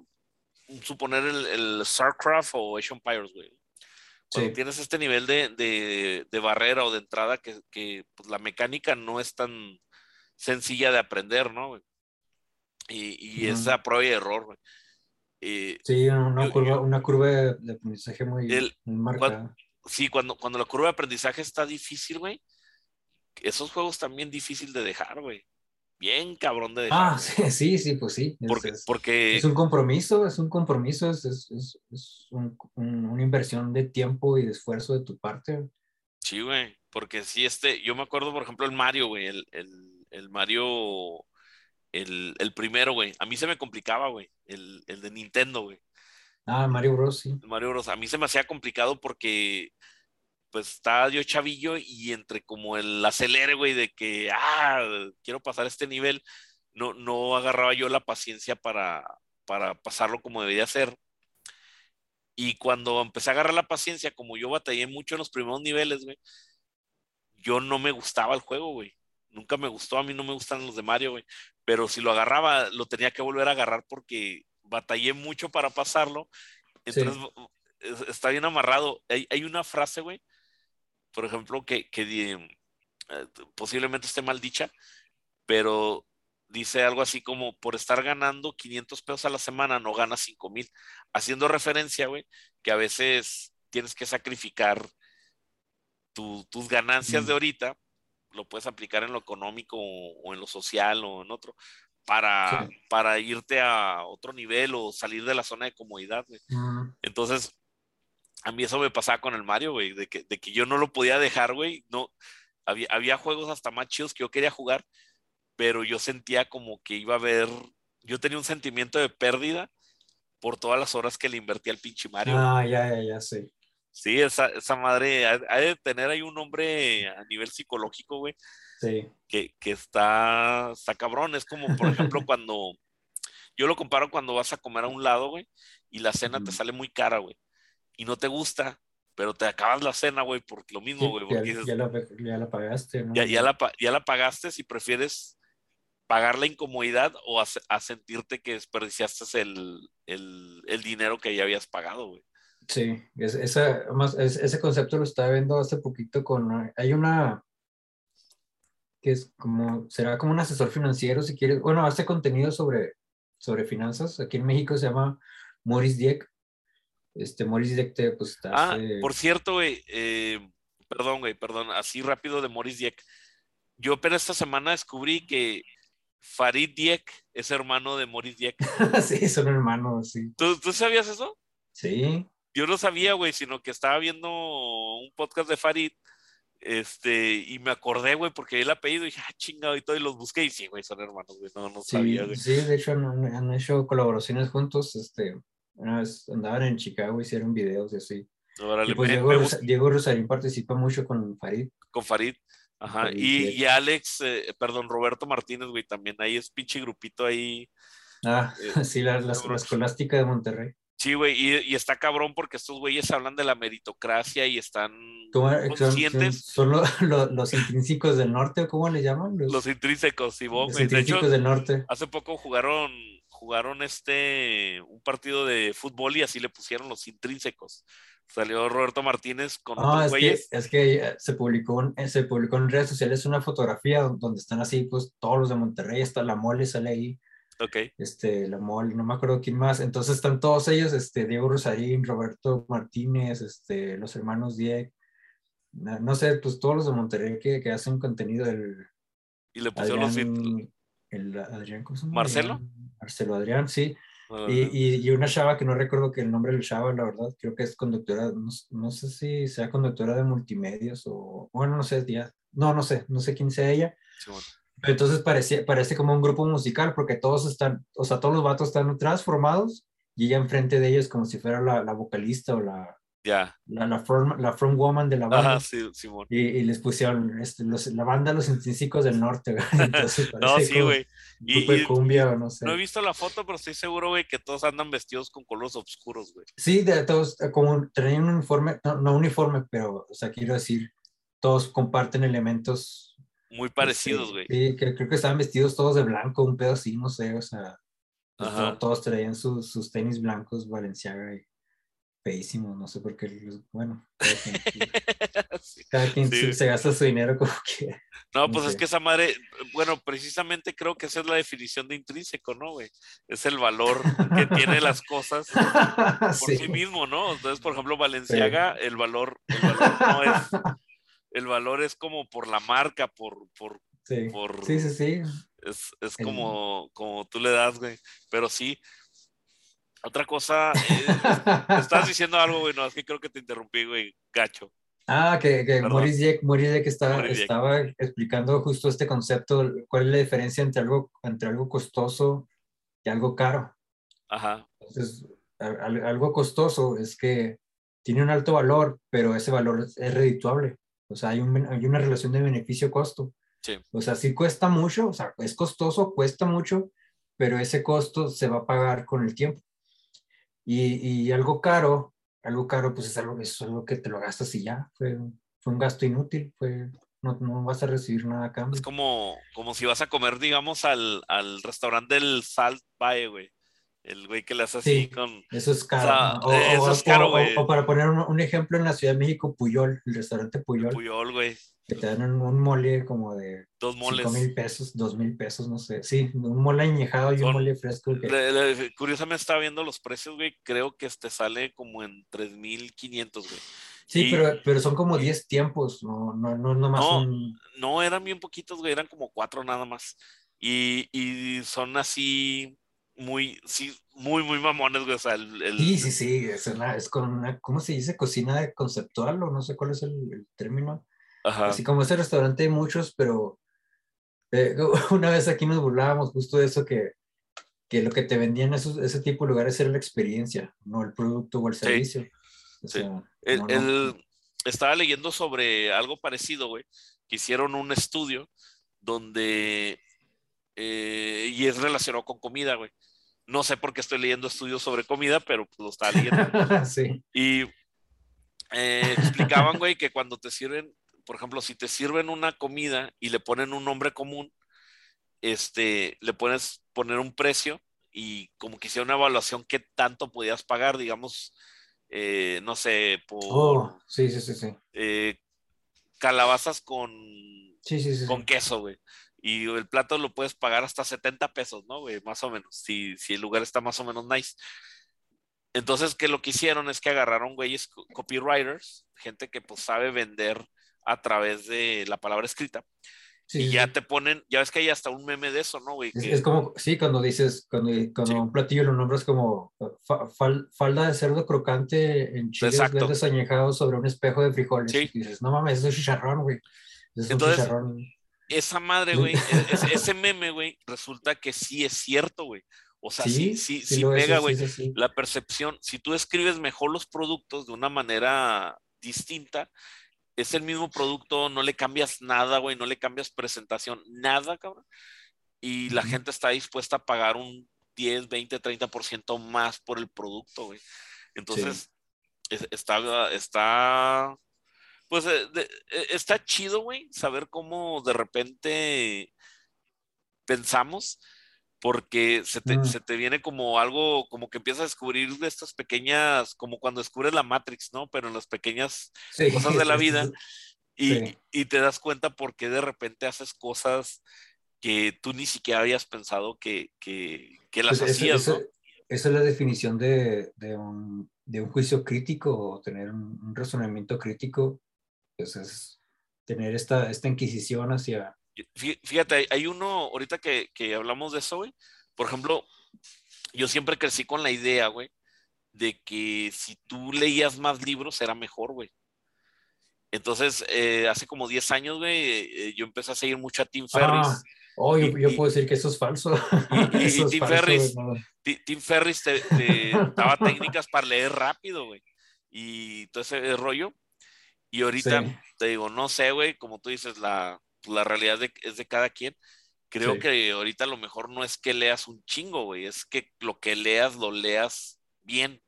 suponer el, el, StarCraft o Age Empires, güey. Cuando tienes este nivel de, de, de, barrera o de entrada que, que pues, la mecánica no es tan sencilla de aprender, ¿no, güey? Y, y esa prueba y error, güey. Eh, sí, una, curva, una curva de aprendizaje muy, marcada. sí, cuando, cuando la curva de aprendizaje está difícil, güey, esos juegos también difícil de dejar, güey bien cabrón de. Ah, (laughs) sí, sí, pues sí. Porque es, porque es un compromiso, es un compromiso, es, es, es un, una inversión de tiempo y de esfuerzo de tu parte. Sí, güey, porque sí, este, yo me acuerdo, por ejemplo, el Mario, güey, el, el, el Mario, el, el primero, güey, a mí se me complicaba, güey, el, el de Nintendo, güey. Ah, Mario Bros, sí. Mario Bros, a mí se me hacía complicado porque pues estaba yo chavillo y entre como el acelere, güey, de que, ah, quiero pasar este nivel, no, no agarraba yo la paciencia para, para pasarlo como debía ser. Y cuando empecé a agarrar la paciencia, como yo batallé mucho en los primeros niveles, güey, yo no me gustaba el juego, güey. Nunca me gustó, a mí no me gustan los de Mario, güey. Pero si lo agarraba, lo tenía que volver a agarrar porque batallé mucho para pasarlo. Entonces, está bien amarrado. Hay, hay una frase, güey, por ejemplo, que, eh, posiblemente esté mal dicha, pero dice algo así como, por estar ganando 500 pesos a la semana, no ganas 5 mil, haciendo referencia, güey, que a veces tienes que sacrificar tus ganancias de ahorita, lo puedes aplicar en lo económico o, en lo social o en otro, para, para irte a otro nivel o salir de la zona de comodidad. Güey. Entonces, a mí eso me pasaba con el Mario, güey, de que, de que yo no lo podía dejar, güey. No, había, había juegos hasta más chidos que yo quería jugar, pero yo sentía como que iba a haber, yo tenía un sentimiento de pérdida por todas las horas que le invertí al pinche Mario. Ah, ya, ya, ya, sí. Sí, esa, esa madre, ha, de tener ahí un hombre a nivel psicológico, güey. Sí. Que, que está, está cabrón. Es como, por ejemplo, (laughs) cuando, yo lo comparo cuando vas a comer a un lado, güey, y la cena te sale muy cara, güey y no te gusta, pero te acabas la cena, güey, por lo mismo, güey. ya, la, pagaste, ¿no? Ya, ya, la, ya la pagaste si prefieres pagar la incomodidad o a, sentirte que desperdiciaste el, el, el, dinero que ya habías pagado, güey. Sí, es, esa, más, ese concepto lo estaba viendo hace poquito con, hay una, que es como, será como un asesor financiero si quieres, bueno, hace contenido sobre, sobre finanzas, aquí en México se llama Maurice Dieck, este, Maurice Dieck, pues. Ah, por cierto, güey, eh, perdón, güey, perdón, así rápido de Maurice Dieck. Yo apenas esta semana descubrí que Farid Dieck es hermano de Maurice Dieck. (laughs) sí, son hermanos, sí. ¿Tú, ¿Tú, sabías eso? Sí. Yo no sabía, güey, sino que estaba viendo un podcast de Farid. Este, y me acordé, güey, porque él apellido y dije, ah, chingado, y todo, y los busqué, y sí, güey, son hermanos, güey, no, no sabía, güey. Sí, de hecho han, han, hecho colaboraciones juntos, este, una vez andaban en Chicago, hicieron videos y así. y pues Diego, Rosarín participa mucho con Farid. Con Farid. Ajá. y, y, Alex, eh, perdón, Roberto Martínez, güey, también ahí es pinche grupito ahí. Ah, eh, (laughs) sí, la, la, escolástica de Monterrey. Sí, güey, y, está cabrón porque estos güeyes hablan de la meritocracia y están conscientes. ¿Son, (laughs) los intrínsecos del norte o cómo le llaman? Los, intrínsecos, sí, Los intrínsecos del norte. Hace poco jugaron, jugaron este, un partido de fútbol y así le pusieron los intrínsecos. Salió Roberto Martínez con ah, es Que, es que eh, se publicó, se publicó en redes sociales una fotografía donde están así, pues todos los de Monterrey, hasta la mole sale ahí Ok. Este, la Mol, no me acuerdo quién más. Entonces están todos ellos, este, Diego Rosarín, Roberto Martínez, este, los hermanos Dieg, no, sé, pues todos los de Monterrey que, que hacen contenido del... Y le pusieron los... El Adrián, ¿cómo llama? ¿Marcelo? Adrián, sí. Ah, y, y, una chava que no recuerdo que el nombre del chava, la verdad, creo que es conductora, no, no, sé si sea conductora de multimedios o, bueno, no sé, ya, no, no sé, no sé quién sea ella. Sí, bueno. Entonces parece, parece como un grupo musical porque todos están, o sea, todos los vatos están transformados y ella enfrente de ellos como si fuera la, la vocalista o la, ya la, la, front, la front woman de la banda. Ajá, sí, Simón. Y, y, les pusieron este, los, la banda Los Intrínsecos del Norte. (laughs) Entonces, (laughs) no, sí, güey. Y, de cumbia o no sé. No he visto la foto, pero estoy seguro, güey, que todos andan vestidos con colores oscuros, güey. Sí, de todos, como traen un uniforme, no, no uniforme, pero, o sea, quiero decir, todos comparten elementos muy parecidos, güey. Sí, creo, que estaban vestidos todos de blanco, un pedo así, no sé, o sea, pues, todos traían sus, sus tenis blancos Valenciaga y feísimos, no sé por qué, bueno, cada quien, (laughs) se, gasta su dinero como (laughs) que. No, pues es que esa madre, bueno, precisamente creo que esa es la definición de intrínseco, ¿no, güey? Es el valor que tiene las cosas (laughs) por sí. mismo, ¿no? Entonces, por ejemplo, Valenciaga, el valor, el valor no es el valor es como por la marca, por... por sí, sí, sí, sí. Es, es como, como tú le das, güey. Pero sí. Otra cosa, eh, estás diciendo algo, güey, no, es que creo que te interrumpí, güey, gacho. Ah, que, que Maurice Jack, estaba, estaba explicando justo este concepto, cuál es la diferencia entre algo, entre algo costoso y algo caro. Ajá. Entonces, algo costoso es que tiene un alto valor, pero ese valor es redituable. O sea, hay, hay una relación de beneficio-costo. Sí. O sea, sí cuesta mucho, o sea, es costoso, cuesta mucho, pero ese costo se va a pagar con el tiempo. Y, y algo caro, algo caro, pues es algo, es algo que te lo gastas y ya, fue, fue un gasto inútil, fue, no, no, vas a recibir nada a cambio. Es como, como si vas a comer, digamos, al, al restaurante del Salt Bay, güey. El güey que le hace así con. Eso es caro. O, eso es caro, güey. O, para poner un, ejemplo en la Ciudad de México, Puyol, el restaurante Puyol. Puyol, güey. Que te dan un mole como de. Dos moles. Cinco mil pesos, dos mil pesos, no sé. Sí, un mole añejado y un mole fresco. curiosamente estaba viendo los precios, güey. Creo que este sale como en 3500, güey. Sí, pero, pero son como 10 tiempos, no, no, no, no más. No, no, eran bien poquitos, güey, eran como cuatro nada más. Y, y son así muy, sí, muy, muy mamones, güey. O sea, el, Sí, sí, sí, es, es con una, ¿cómo se dice? Cocina conceptual o no sé cuál es el, término. Ajá. Así como ese restaurante hay muchos, pero eh, (laughs) una vez aquí nos burlábamos justo de eso que, que lo que te vendían esos, ese tipo de lugares era la experiencia, no el producto o el servicio. Sí. el, Estaba leyendo sobre algo parecido, güey, que hicieron un estudio donde eh, y es relacionado con comida, güey. No sé por qué estoy leyendo estudios sobre comida, pero pues lo estaba leyendo. (laughs) sí. Y eh, explicaban, güey, que cuando te sirven, por ejemplo, si te sirven una comida y le ponen un nombre común, este, le pones poner un precio y como que hiciera una evaluación qué tanto podías pagar, digamos, eh, no sé, por... Oh, sí, sí, sí, sí. calabazas con, sí, sí, sí, con queso, güey y el plato lo puedes pagar hasta 70 pesos, ¿no? Más o menos, si, si el lugar está más o menos nice. Entonces, que lo que hicieron es que agarraron güeyes copywriters, gente que pues sabe vender a través de la palabra escrita. y ya te ponen, ya ves que hay hasta un meme de eso, ¿no, güey? Es, como, sí, cuando dices, cuando, cuando un platillo lo nombras como falda de cerdo crocante en chiles verdes añejados sobre un espejo de frijoles. Y dices, no mames, eso es chicharrón, güey. Es Entonces, chicharrón esa madre, güey, e-, (laughs) ese, meme, güey, resulta que sí es cierto, güey. O sea, sí, sí, sí, pega, güey. la percepción, si tú escribes mejor los productos de una manera distinta, es el mismo producto, no le cambias nada, güey, no le cambias presentación, nada, cabrón. Y la gente está dispuesta a pagar un 10, 20, 30% más por el producto, güey. Entonces, está, está, pues, eh, eh, está chido, güey, saber cómo de repente pensamos, porque se te, mm. se te, viene como algo, como que empiezas a descubrir de estas pequeñas, como cuando descubres la Matrix, ¿no? Pero en las pequeñas cosas de (laughs) la vida. Y, y, te das cuenta por qué de repente haces cosas que tú ni siquiera habías pensado que, que, que las pues hacías, ¿no? Esa es la definición de, de, un, de, un, juicio crítico o tener un, razonamiento crítico. Pues es tener esta, esta inquisición hacia... Fíjate, hay uno, ahorita que, que hablamos de eso, güey, por ejemplo, yo siempre crecí con la idea, güey, de que si tú leías más libros era mejor, güey. Entonces, eh, hace como 10 años, güey, eh, yo empecé a seguir mucho a Tim Ferris. Ah, oh, yo, puedo decir que eso es falso. Y, (laughs) Tim, Ferris, Tim, Ferris, te, daba técnicas para leer rápido, güey. Y todo ese rollo. Y ahorita te digo, no sé, güey, como tú dices, la, la realidad es de cada quien. Creo que ahorita lo mejor no es que leas un chingo, güey, es que lo que leas lo leas bien.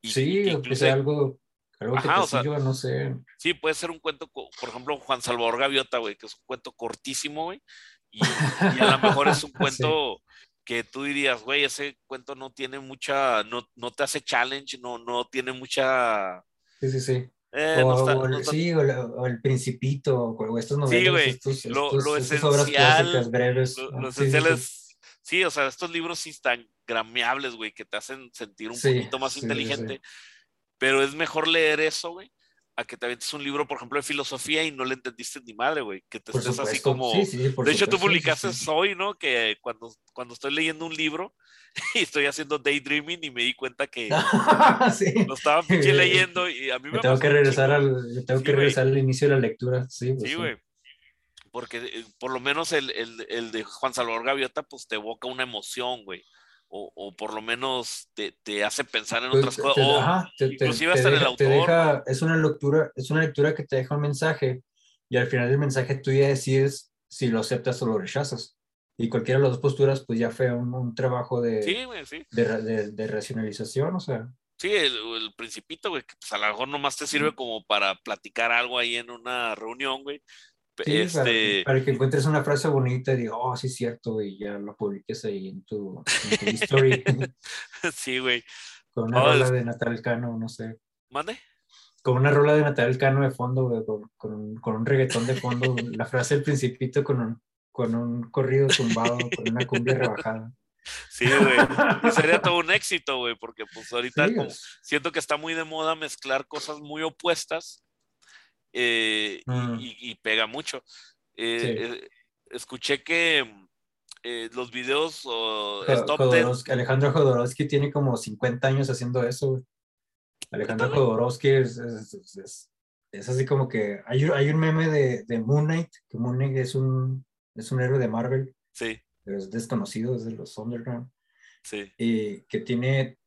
Y, sí, que sea algo algo que te no sé. Sí, puede ser un cuento, por ejemplo, Juan Salvador Gaviota, güey, que es un cuento cortísimo, güey. Y, a lo mejor es un (laughs) cuento que tú dirías, güey, ese cuento no tiene mucha, no, no te hace challenge, no, no tiene mucha. Sí, sí, sí. Eh, o, Sí, o, el Principito, o estos novelas, sí, estos, lo, lo esencial, obras clásicas breves. Lo, esencial es, sí, o sea, estos libros sí están grameables, güey, que te hacen sentir un poquito más inteligente. Pero es mejor leer eso, güey, a que te avientes un libro, por ejemplo, de filosofía y no le entendiste ni madre, güey. Que te estés así como. de hecho, tú publicaste hoy, ¿no? Que cuando, cuando estoy leyendo un libro (laughs) y estoy haciendo daydreaming y me di cuenta que (laughs) lo estaba pinche (laughs) leyendo y a mí me, tengo que regresar al tengo que regresar al inicio de la lectura. Sí pues sí. güey. Porque eh, por lo menos el, el, el, de Juan Salvador Gaviota pues te evoca una emoción güey o, por lo menos te, te hace pensar en pues, otras cosas. inclusive hasta en el autor. es, una lectura, es una lectura que te deja un mensaje y al final del mensaje tú ya decides si lo aceptas o lo rechazas. Y cualquiera de las dos posturas, pues ya fue un, trabajo de, de, de, racionalización, o sea. Sí, el, el principito, güey, que pues a lo mejor nomás te sirve como para platicar algo ahí en una reunión, güey, este... Para, que encuentres una frase bonita y digas, oh, sí es cierto, y ya lo publiques ahí en tu, story. (laughs) sí, güey. Con una rola de Natal Cano, no sé. ¿Mande? Con una rola de Natal Cano de fondo, güey, con, con, con, un reggaetón de fondo, la frase del principito con un, con un corrido tumbado, con una cumbia rebajada. Sí, güey. Sería todo un éxito, güey, porque pues ahorita siento que está muy de moda mezclar cosas muy opuestas eh, mm. y, pega mucho. Eh, eh, escuché que los videos Alejandro Jodorowsky tiene como 50 años haciendo eso. Alejandro Jodorowsky es, es, así como que hay, hay un meme de, de, Moon Knight, que Moon Knight es un, es un héroe de Marvel. Sí. Pero es desconocido, es de los Underground. Sí. Y que tiene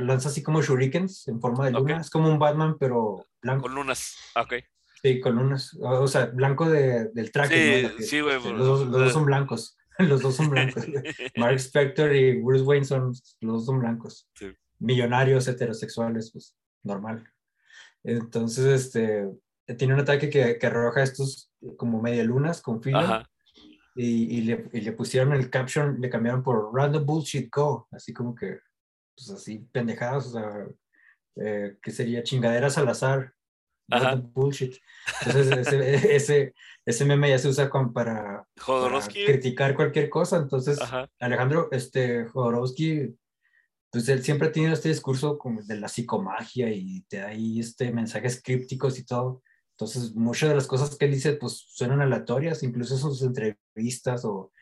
lanza así como shurikens en forma de luna. Es como un Batman, pero blanco. Con lunas, ok. Sí, con lunas. O sea, blanco de, del traje. Sí, sí, güey. Los, (laughs) los, dos son blancos. Los dos son blancos. Mark Spector y Bruce Wayne son, los dos son blancos. Sí. Millonarios heterosexuales, pues normal. Entonces, este, tiene un ataque que, que arroja estos como media lunas con filo. Y, y, le, y, le, pusieron el caption, le cambiaron por Random Bullshit Go, así como que pues así pendejadas, o sea, eh, que sería chingaderas al azar. Bullshit. Entonces ese, (laughs) (laughs) ese, ese, meme ya se usa como para, criticar cualquier cosa. Entonces Alejandro este, Jodorowsky, pues él siempre ha tenido este discurso como de la psicomagia y te da ahí este, mensajes crípticos y todo. Entonces muchas de las cosas que él dice pues suenan aleatorias, incluso en sus entrevistas o,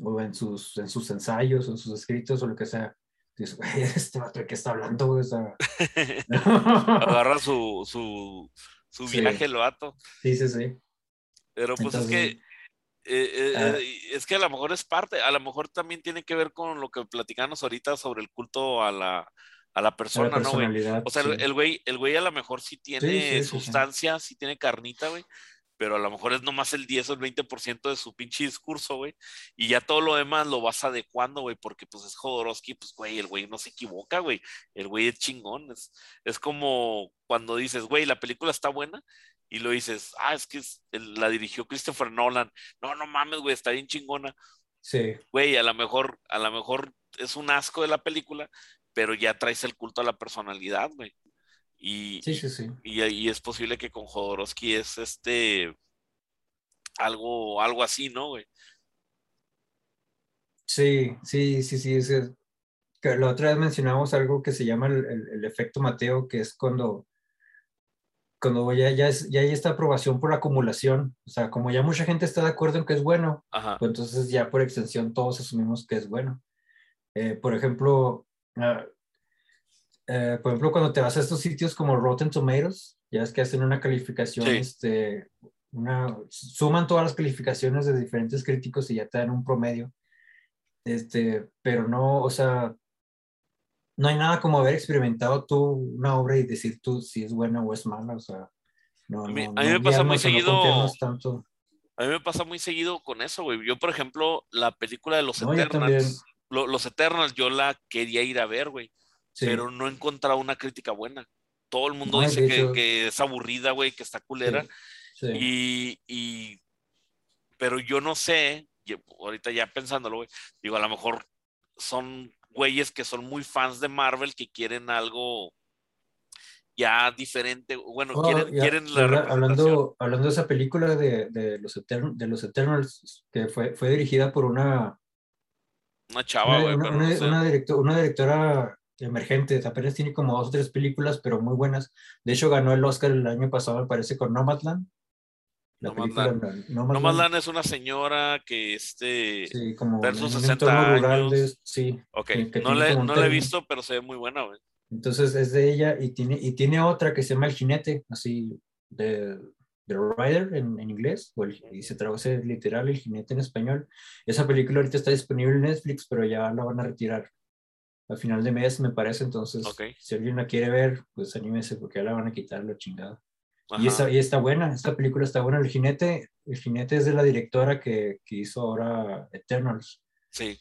o en, sus, en sus ensayos o en sus escritos o lo que sea dices, güey, (laughs) este vato de qué está hablando, güey. (laughs) (laughs) Agarra su, su, su viaje el vato. Sí, sí, sí. Pero pues es que. Eh, eh, ah. eh, es que a lo mejor es parte, a lo mejor también tiene que ver con lo que platicamos ahorita sobre el culto a la, a la persona, ¿no, güey? O sea, el güey, el güey a lo mejor sí tiene sustancia, sí tiene carnita, güey, pero a lo mejor es nomás el 10 o el 20% de su pinche discurso, güey, y ya todo lo demás lo vas adecuando, güey, porque pues es Jodorowsky, pues, güey, el güey no se equivoca, güey, el güey es chingón, es, es como cuando dices, güey, la película está buena, y lo dices, ah, es que la dirigió Christopher Nolan, no, no mames, güey, está bien chingona. Sí. Güey, a lo mejor, a lo mejor es un asco de la película, pero ya traes el culto a la personalidad, güey. Y, sí, sí, sí. Y, es posible que con Jodorowsky es este algo, algo así, ¿no, güey? Sí, sí, sí, sí. Es, que la otra vez mencionamos algo que se llama el, efecto Mateo, que es cuando, cuando ya, ya, ya hay esta aprobación por acumulación. O sea, como ya mucha gente está de acuerdo en que es bueno, pues entonces ya por extensión todos asumimos que es bueno. Eh, por ejemplo, ah, eh, por ejemplo, cuando te vas a estos sitios como Rotten Tomatoes, ya es que hacen una calificación, este, una, suman todas las calificaciones de diferentes críticos y ya te dan un promedio. Este, pero no, o sea, no hay nada como haber experimentado tú una obra y decir tú si es buena o es mala, o sea, no, a mí, me pasa muy seguido. A mí me pasa muy seguido con eso, güey. Yo, por ejemplo, la película de los Eternals, los Eternals, yo la quería ir a ver, güey pero no he encontrado una crítica buena. Todo el mundo dice que, es aburrida, güey, que está culera. Y, y, pero yo no sé, ahorita ya pensándolo, güey, digo, a lo mejor son güeyes que son muy fans de Marvel que quieren algo ya diferente, bueno, oh, quieren, quieren la hablando, hablando de esa película de, de los, de los Eternals, que fue, fue dirigida por una... Una chava, güey. Una, una, una, directora emergente, apenas tiene como dos o tres películas, pero muy buenas. De hecho, ganó el Oscar el año pasado, me parece, con Nomadland. La Nomadland. Nomadland. es una señora que este sí, como versus 60 años. sí. Ok, no, la, no la he visto, pero se ve muy buena, güey. Entonces es de ella y tiene, y tiene otra que se llama El Jinete, así de, The Rider en, en inglés, o y se traduce literal El Jinete en español. Esa película ahorita está disponible en Netflix, pero ya la van a retirar al final de mes, me parece. Entonces, si alguien la quiere ver, pues anímese porque ya la van a quitar la chingada. Y está, y está buena, esta película está buena. El jinete, el jinete es de la directora que, que hizo ahora Eternals. Sí.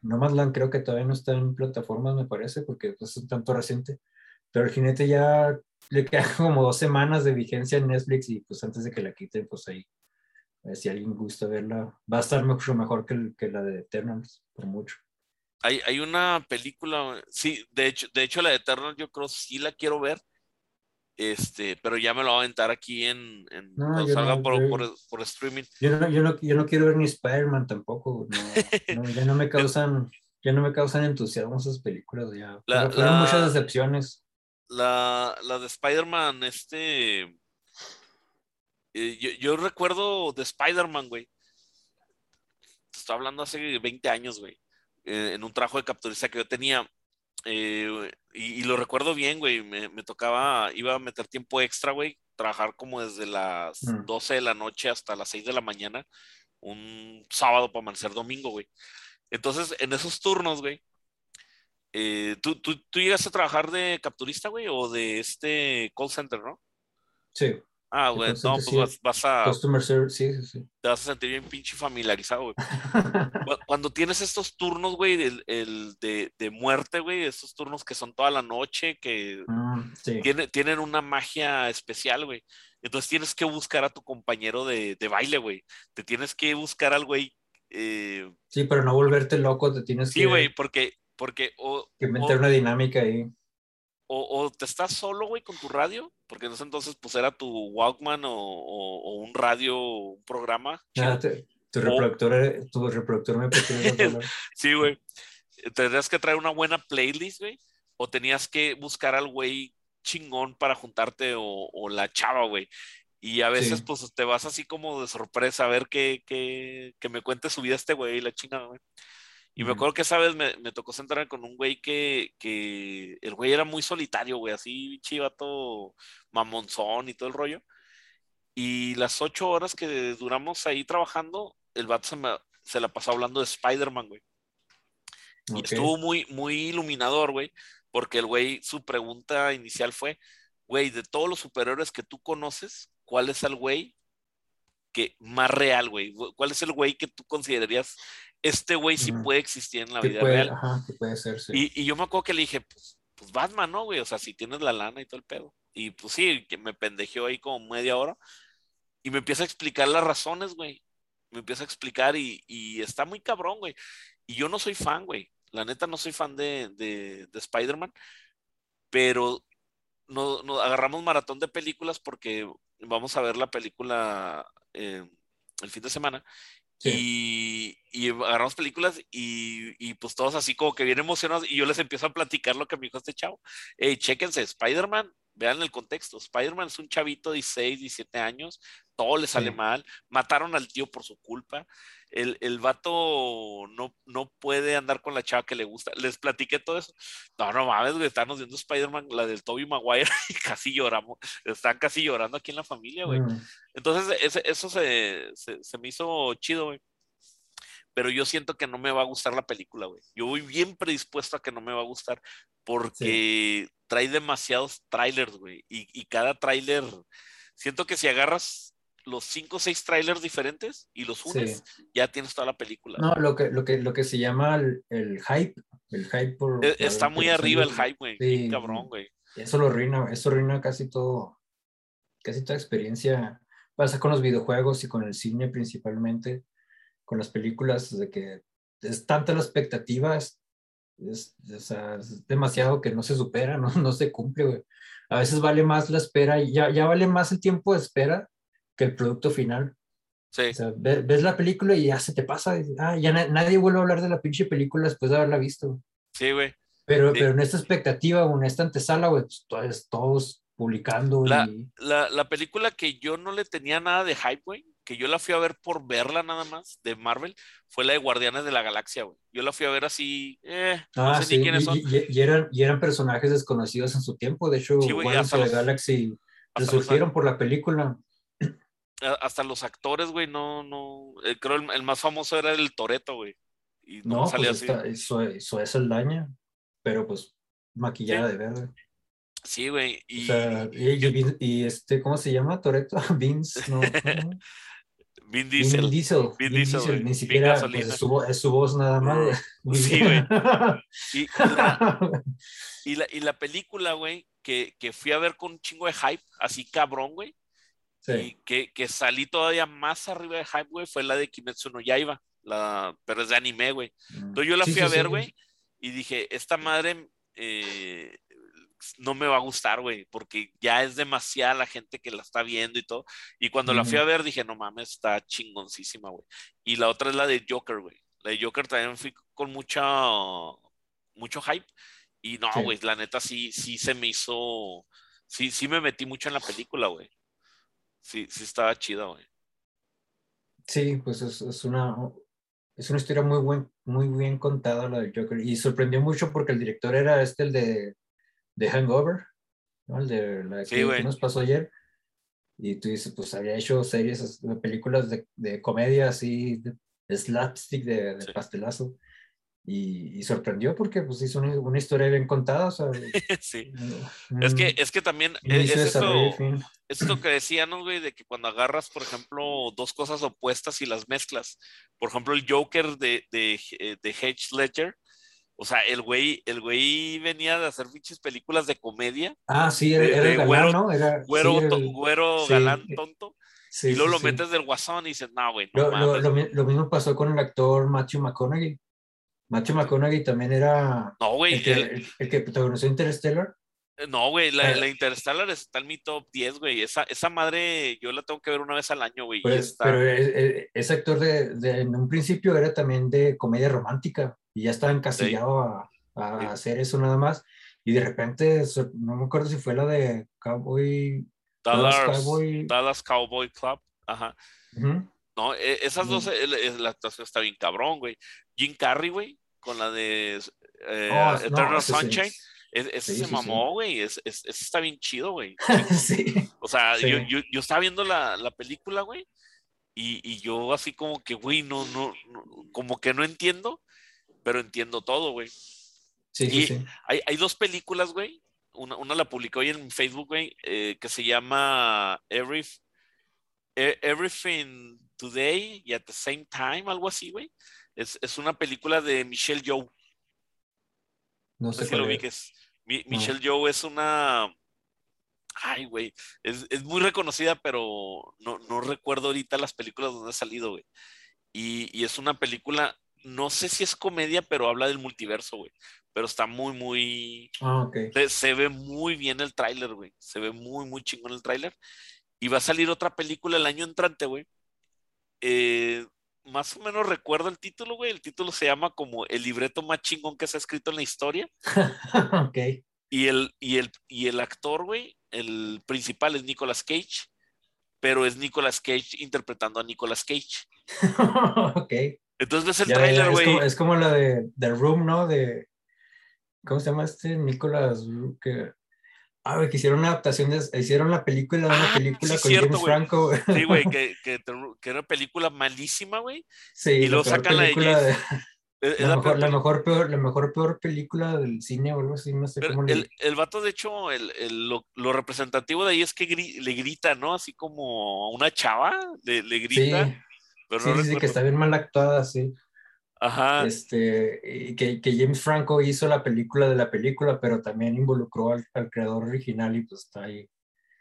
Nomadland creo que todavía no está en plataformas, me parece, porque pues, es tanto reciente. Pero el jinete ya le queda (laughs) como dos semanas de vigencia en Netflix y pues antes de que la quiten, pues ahí, si alguien gusta verla, va a estar mucho mejor que, que la de Eternals, por mucho. Hay, hay, una película, sí, de hecho, de hecho la de Eternal yo creo sí la quiero ver, este, pero ya me lo voy a aventar aquí en, en cuando salga por, por, streaming. Yo no, yo, no, yo no quiero ver ni Spider-Man tampoco, (laughs) ya no me causan, ya no me causan entusiasmo esas películas, ya. fueron muchas decepciones. La, la de Spider-Man, este, eh, yo, yo, recuerdo de Spider-Man, güey. Estoy hablando hace 20 años, güey. Eh, en un trabajo de capturista que yo tenía. Eh, y, lo recuerdo bien, güey. Me, tocaba, iba a meter tiempo extra, güey. Trabajar como desde las 12 mm. de la noche hasta las 6 de la mañana. Un sábado para amanecer domingo, güey. Entonces, en esos turnos, güey. Eh, ¿tú, tú, tú llegaste a trabajar de capturista, güey? O de este call center, ¿no? Sí. Ah, güey, no, pues vas, a. Customer service, sí, sí, Te vas a sentir bien pinche familiarizado, güey. (laughs) Cuando tienes estos turnos, güey, el, el de, de, muerte, güey, estos turnos que son toda la noche, que mm, tienen una magia especial, güey. Entonces tienes que buscar a tu compañero de, de baile, güey. Te tienes que buscar al güey. Eh... Sí, pero no volverte loco, te tienes que. Sí, güey, porque. porque o, que meter una dinámica ahí o, te estás solo, güey, con tu radio, porque en ese entonces, pues era tu Walkman o, un radio, un programa. Ah, tu reproductor, tu reproductor (laughs) Sí, güey. Tendrías que traer una buena playlist, güey, o tenías que buscar al güey chingón para juntarte o, la chava, güey. Y a veces, pues, te vas así como de sorpresa a ver que, que, me cuente su vida este güey, la chingada, güey. Y me acuerdo que esa vez me, me tocó sentarme con un güey que, que, el güey era muy solitario, güey, así chivato, mamonzón y todo el rollo. Y las ocho horas que duramos ahí trabajando, el vato se, me, se la pasó hablando de Spider-Man, güey. Y estuvo muy, muy iluminador, güey, porque el güey, su pregunta inicial fue, güey, de todos los superhéroes que tú conoces, ¿cuál es el güey que más real, güey. ¿Cuál es el güey que tú considerarías este güey sí puede existir en la vida real? Ajá, que puede ser, sí. Y, y, yo me acuerdo que le dije, pues, pues Batman, ¿no, güey? O sea, si tienes la lana y todo el pedo. Y pues sí, que me pendejeó ahí como media hora. Y me empieza a explicar las razones, güey. Me empieza a explicar y, y está muy cabrón, güey. Y yo no soy fan, güey. La neta no soy fan de, de, de Spider-Man. Pero nos no, agarramos maratón de películas porque vamos a ver la película eh, el fin de semana. Y, y, agarramos películas y, y, pues todos así como que bien emocionados y yo les empiezo a platicar lo que me dijo este chavo. Hey, chéquense, Spider-Man, vean el contexto. Spider-Man es un chavito de 16, 17 años, todo le sale mal, mataron al tío por su culpa, el, el vato no, no puede andar con la chava que le gusta. Les platiqué todo eso. No, no mames, güey, estamos viendo Spider-Man, la del Toby Maguire, (laughs) y casi lloramos, están casi llorando aquí en la familia, güey. Mm. Entonces, ese, eso se, se, se me hizo chido, güey pero yo siento que no me va a gustar la película, güey. Yo voy bien predispuesto a que no me va a gustar porque trae demasiados trailers, güey. Y, y, cada trailer, siento que si agarras los cinco o seis trailers diferentes y los unes, ya tienes toda la película. No, lo que, lo que, lo que se llama el, el hype, el hype por... E, está muy arriba el hype, güey. Sí, cabrón, güey. Eso lo arruina, eso arruina casi todo, casi toda experiencia. Pasa con los videojuegos y con el cine principalmente con las películas, de que es tanta la expectativa, es, es, demasiado que no se supera, (laughs) no, no se cumple, güey. A veces vale más la espera, y ya, ya vale más el tiempo de espera que el producto final. Sí. O sea, ves, la película y ya se te pasa, ah, ya nadie vuelve a hablar de la pinche película después de haberla visto. Sí, güey. Pero, pero en esta expectativa o en esta antesala, güey, pues, todos publicando. La, la, la, película que yo no le tenía nada de hype, güey, que yo la fui a ver por verla nada más, de Marvel, fue la de Guardianes de la Galaxia, güey. Yo la fui a ver así, eh, no ah, sé ni quiénes son. Y, eran, y eran personajes desconocidos en su tiempo, de hecho, Guardianes de la Galaxy resurgieron por la película. Hasta los actores, güey, no, no, eh, creo el, el, más famoso era el Toreto, güey. Y no, pues salía pues así. eso, eso, es el daño, pero pues maquillada de verde. Sí, güey. Y, o sea, y, y, este, ¿cómo se llama? Toreto, (laughs) Vince, no. (laughs) Vin Diesel. Vin Diesel. Vin Diesel. Ni siquiera pues, es, su, es, su, voz nada más. (laughs) Sí, güey. Y, y, la, y, la, película, güey, que, que, fui a ver con un chingo de hype, así cabrón, güey. Sí. Y que, que, salí todavía más arriba de hype, güey, fue la de Kimetsu no Yaiba, la, pero es de anime, güey. Mm. Entonces yo la fui sí, a ver, güey, y dije, esta madre eh, no me va a gustar, güey, porque ya es demasiada la gente que la está viendo y todo. Y cuando la fui a ver dije, no mames, está chingoncísima, güey. Y la otra es la de Joker, güey. La de Joker también fui con mucha, mucho hype. Y no, güey, la neta sí, sí se me hizo, sí, sí me metí mucho en la película, güey. Sí, sí estaba chida, güey. Sí, pues es, es, una, es una historia muy, buen, muy bien contada la de Joker. Y sorprendió mucho porque el director era este, el de de Hangover, ¿no? El de la que, nos pasó ayer. Y tú dices, pues había hecho series, películas de, de comedia así, de, slapstick, de, de pastelazo. Y, y, sorprendió porque pues hizo una, una, historia bien contada. O sea, (laughs) sí. es, que, es que también es, es esto, que decían, güey? De que cuando agarras, por ejemplo, dos cosas opuestas y las mezclas. Por ejemplo, el Joker de, de, de Hedge Ledger o sea, el güey, el güey venía de hacer pinches películas de comedia. Ah, sí, era, el galán, güero, ¿no? Era, güero, güero galán tonto. y luego lo metes del guasón y dices, no, güey, no lo, lo, lo, mismo pasó con el actor Matthew McConaughey. Matthew McConaughey también era no, güey, el, que, el, el, que protagonizó Interstellar. Eh, no, güey, la, la, Interstellar está en mi top 10, güey. Esa, esa madre yo la tengo que ver una vez al año, güey. Pues, pero ese actor de, de, en un principio era también de comedia romántica y ya estaba encasillado a, a hacer eso nada más. Y de repente, no me acuerdo si fue la de Cowboy. Dallas, Cowboy, Dallas Cowboy Club. Ajá. No, e, esas dos, la actuación está bien cabrón, güey. Jim Carrey, güey, con la de eh, oh, Eternal no, Sunshine. ese se mamó, güey. Ese, está bien chido, güey. (laughs) sí. O sea, yo, yo, yo, estaba viendo la, la película, güey. Y, y, yo así como que, güey, no, no, no, como que no entiendo pero entiendo todo, güey. Sí, y sí, Hay, hay, dos películas, güey. Una, una, la publicó hoy en Facebook, güey, eh, que se llama Every, E, Everything Today y at the Same Time, algo así, güey. Es, es, una película de Michelle Yeoh. No sé, si lo ubiques. Michelle Yeoh es una. Ay, güey. Es, es, muy reconocida, pero no, no, recuerdo ahorita las películas donde ha salido, güey. Y, y, es una película, no sé si es comedia, pero habla del multiverso, güey. Pero está muy, muy. Ah, ok. Se, se ve muy bien el tráiler, güey. Se ve muy, muy chingón el tráiler. Y va a salir otra película el año entrante, güey. Eh, más o menos recuerdo el título, güey. El título se llama como el libreto más chingón que se ha escrito en la historia. (laughs) ok. Y el, y el, y el actor, güey, el principal es Nicolas Cage, pero es Nicolas Cage interpretando a Nicolas Cage. (laughs) ok. Entonces ves el trailer, güey. Es, es, como la de The Room, ¿no? De. ¿Cómo se llama este? Nicolas. Que, Ah, güey, que hicieron una adaptación, de, hicieron la película de una ah, película sí, con cierto, James. Franco. güey. Sí, güey, (laughs) que, que, que, era una película malísima, güey. Sí, y la luego sacan (laughs) la de de- Es- la, la mejor, peor la, mejor, peor, la mejor peor película del cine o algo así, no sé Pero cómo le el, el vato, de hecho, el, el- lo, lo representativo de ahí es que gri- le grita, ¿no? Así como a una chava, le, le Sí, grita, pero sí, no sí, sí, que está bien mal actuada, sí. Ajá, Este, y que, que James Franco hizo la película de la película, pero también involucró al, al creador original y pues está ahí.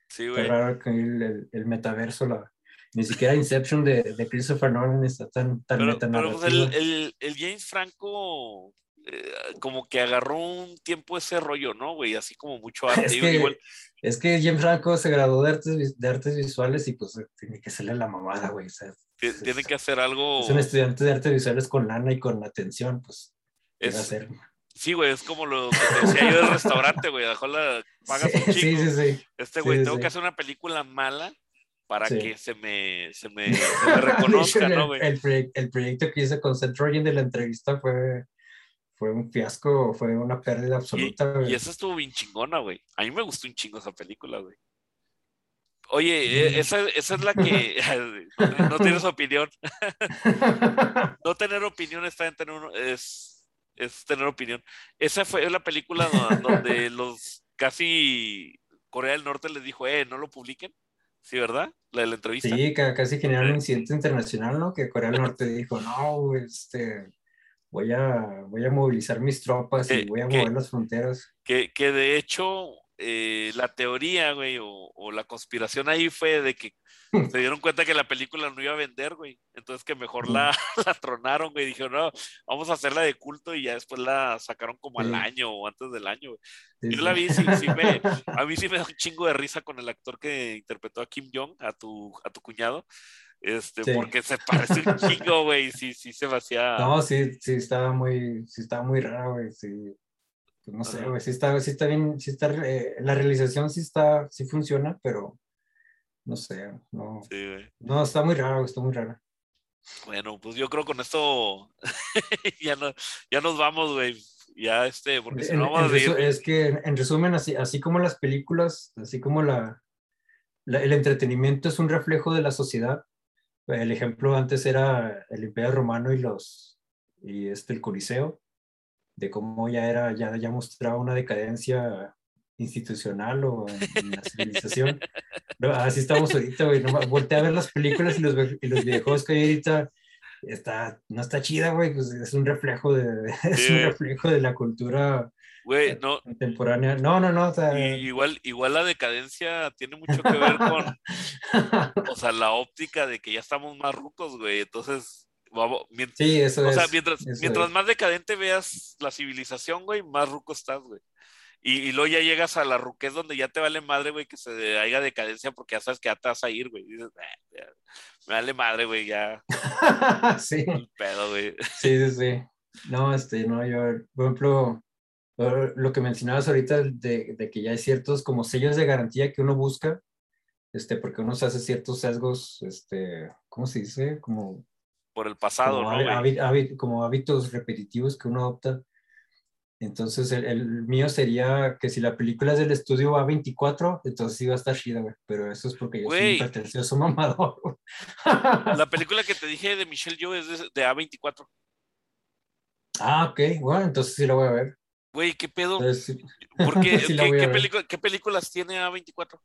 sí, güey. raro que el, el, el metaverso, la, ni siquiera Inception de, de Christopher Nolan está tan, tan Pero, pero pues, el, James Franco, eh, como que agarró un tiempo ese rollo, ¿no, güey? Así como mucho (laughs) arte. Es que, igual- es que James Franco se graduó de artes, de artes visuales y pues tiene que hacerle la mamada, güey. o sea, ti- es, tiene que hacer algo. es un estudiante de artes visuales con lana y con atención, pues, ¿qué va a es- hacer? sí, güey, es como lo que te decía yo del restaurante, güey. Dejó la. Pagas Sí, un sí, sí, sí. Este güey, sí, tengo sí. que hacer una película mala para Sí. que se me, se me, (laughs) se me reconozca, ¿no, güey? el, proye- el proyecto que hice con Seth Rogen de la entrevista fue, fue un fiasco, fue una pérdida Y, absoluta. güey. y esa estuvo bien chingona, güey. A mí me gustó un chingo esa película, güey. Oye, Mm. esa, esa es la que (laughs) (laughs) no, no tienes opinión. (laughs) No tener opinión está en tener uno- es, es tener opinión. Esa fue la película do- donde los casi Corea del Norte les dijo, eh, no lo publiquen. Sí, ¿verdad? La de la entrevista. Sí, ca- casi generaron un incidente internacional, ¿no? Que Corea del Norte dijo, no, este, voy a, voy a movilizar mis tropas y voy a que- mover las fronteras. Que, que de hecho, eh, la teoría, güey, o, o la conspiración ahí fue de que se dieron cuenta que la película no iba a vender, güey. Entonces que mejor la, (laughs) la tronaron, güey. Dijeron, no, vamos a hacerla de culto y ya después la sacaron como al año o antes del año, güey. Sí, Yo la vi, sí, sí me, (laughs) a mí sí me da un chingo de risa con el actor que interpretó a Kim Jong, a tu, a tu cuñado. Este, porque se parece un (laughs) chingo, güey. Sí, sí se me hacía. No, sí, sí estaba muy, sí estaba muy raro, güey, sí. Pues no sé, güey, sí está, sí está bien, sí está, eh, la realización sí está, sí funciona, pero no sé, no, Sí, güey. no, está muy raro, está muy raro. Bueno, pues yo creo con esto (laughs) ya, no, ya nos vamos, güey. Ya este, porque si no vamos a seguir. es que en, en resumen, así, así como las películas, así como la, la- el entretenimiento es un reflejo de la sociedad. El ejemplo antes era el Imperio Romano y los y este el Coliseo, de cómo ya era, ya, ya mostraba una decadencia institucional o en, la civilización. No, así estamos ahorita, güey. No, volteé a ver las películas y los, y los videojuegos que hay ahorita. Está, no está chida, güey. Pues es un reflejo de, (laughs) es Sí. un reflejo de la cultura Güey, no, contemporánea. No, no, no. O sea, igual, igual la decadencia tiene mucho que ver con, (laughs) o sea, la óptica de que ya estamos más rucos, güey. Entonces, vamos, mien- sí, eso o es. sea, mientras, eso mientras es. más decadente veas la civilización, güey, más ruco estás, güey. Y, y luego ya llegas a la ruquez donde ya te vale madre, güey, que se haya decadencia porque ya sabes que ya te vas a ir, güey. Dices, "Eh, ya, me vale madre, güey, ya, (laughs) sí, el pedo, güey. sí, sí, sí. No, este, no, yo, por ejemplo, lo- lo que mencionabas ahorita de, de que ya hay ciertos como sellos de garantía que uno busca, este, porque uno se hace ciertos sesgos, este, ¿cómo se dice? Como Por el pasado, como, ¿no, hábi- güey? hábi- como hábitos repetitivos que uno adopta. Entonces, el, el mío sería que si la película es del estudio A24, entonces va a estar chida, güey. Pero eso es porque yo soy un pretencioso mamador. güey. (laughs) La película que te dije de Michelle Yeoh es de, de A24. ah, ok, bueno, entonces sí la voy a ver. Güey, ¿qué pedo? Entonces, sí. (laughs) ¿Por qué? (laughs) Sí ¿Qué, qué película- qué películas tiene A24?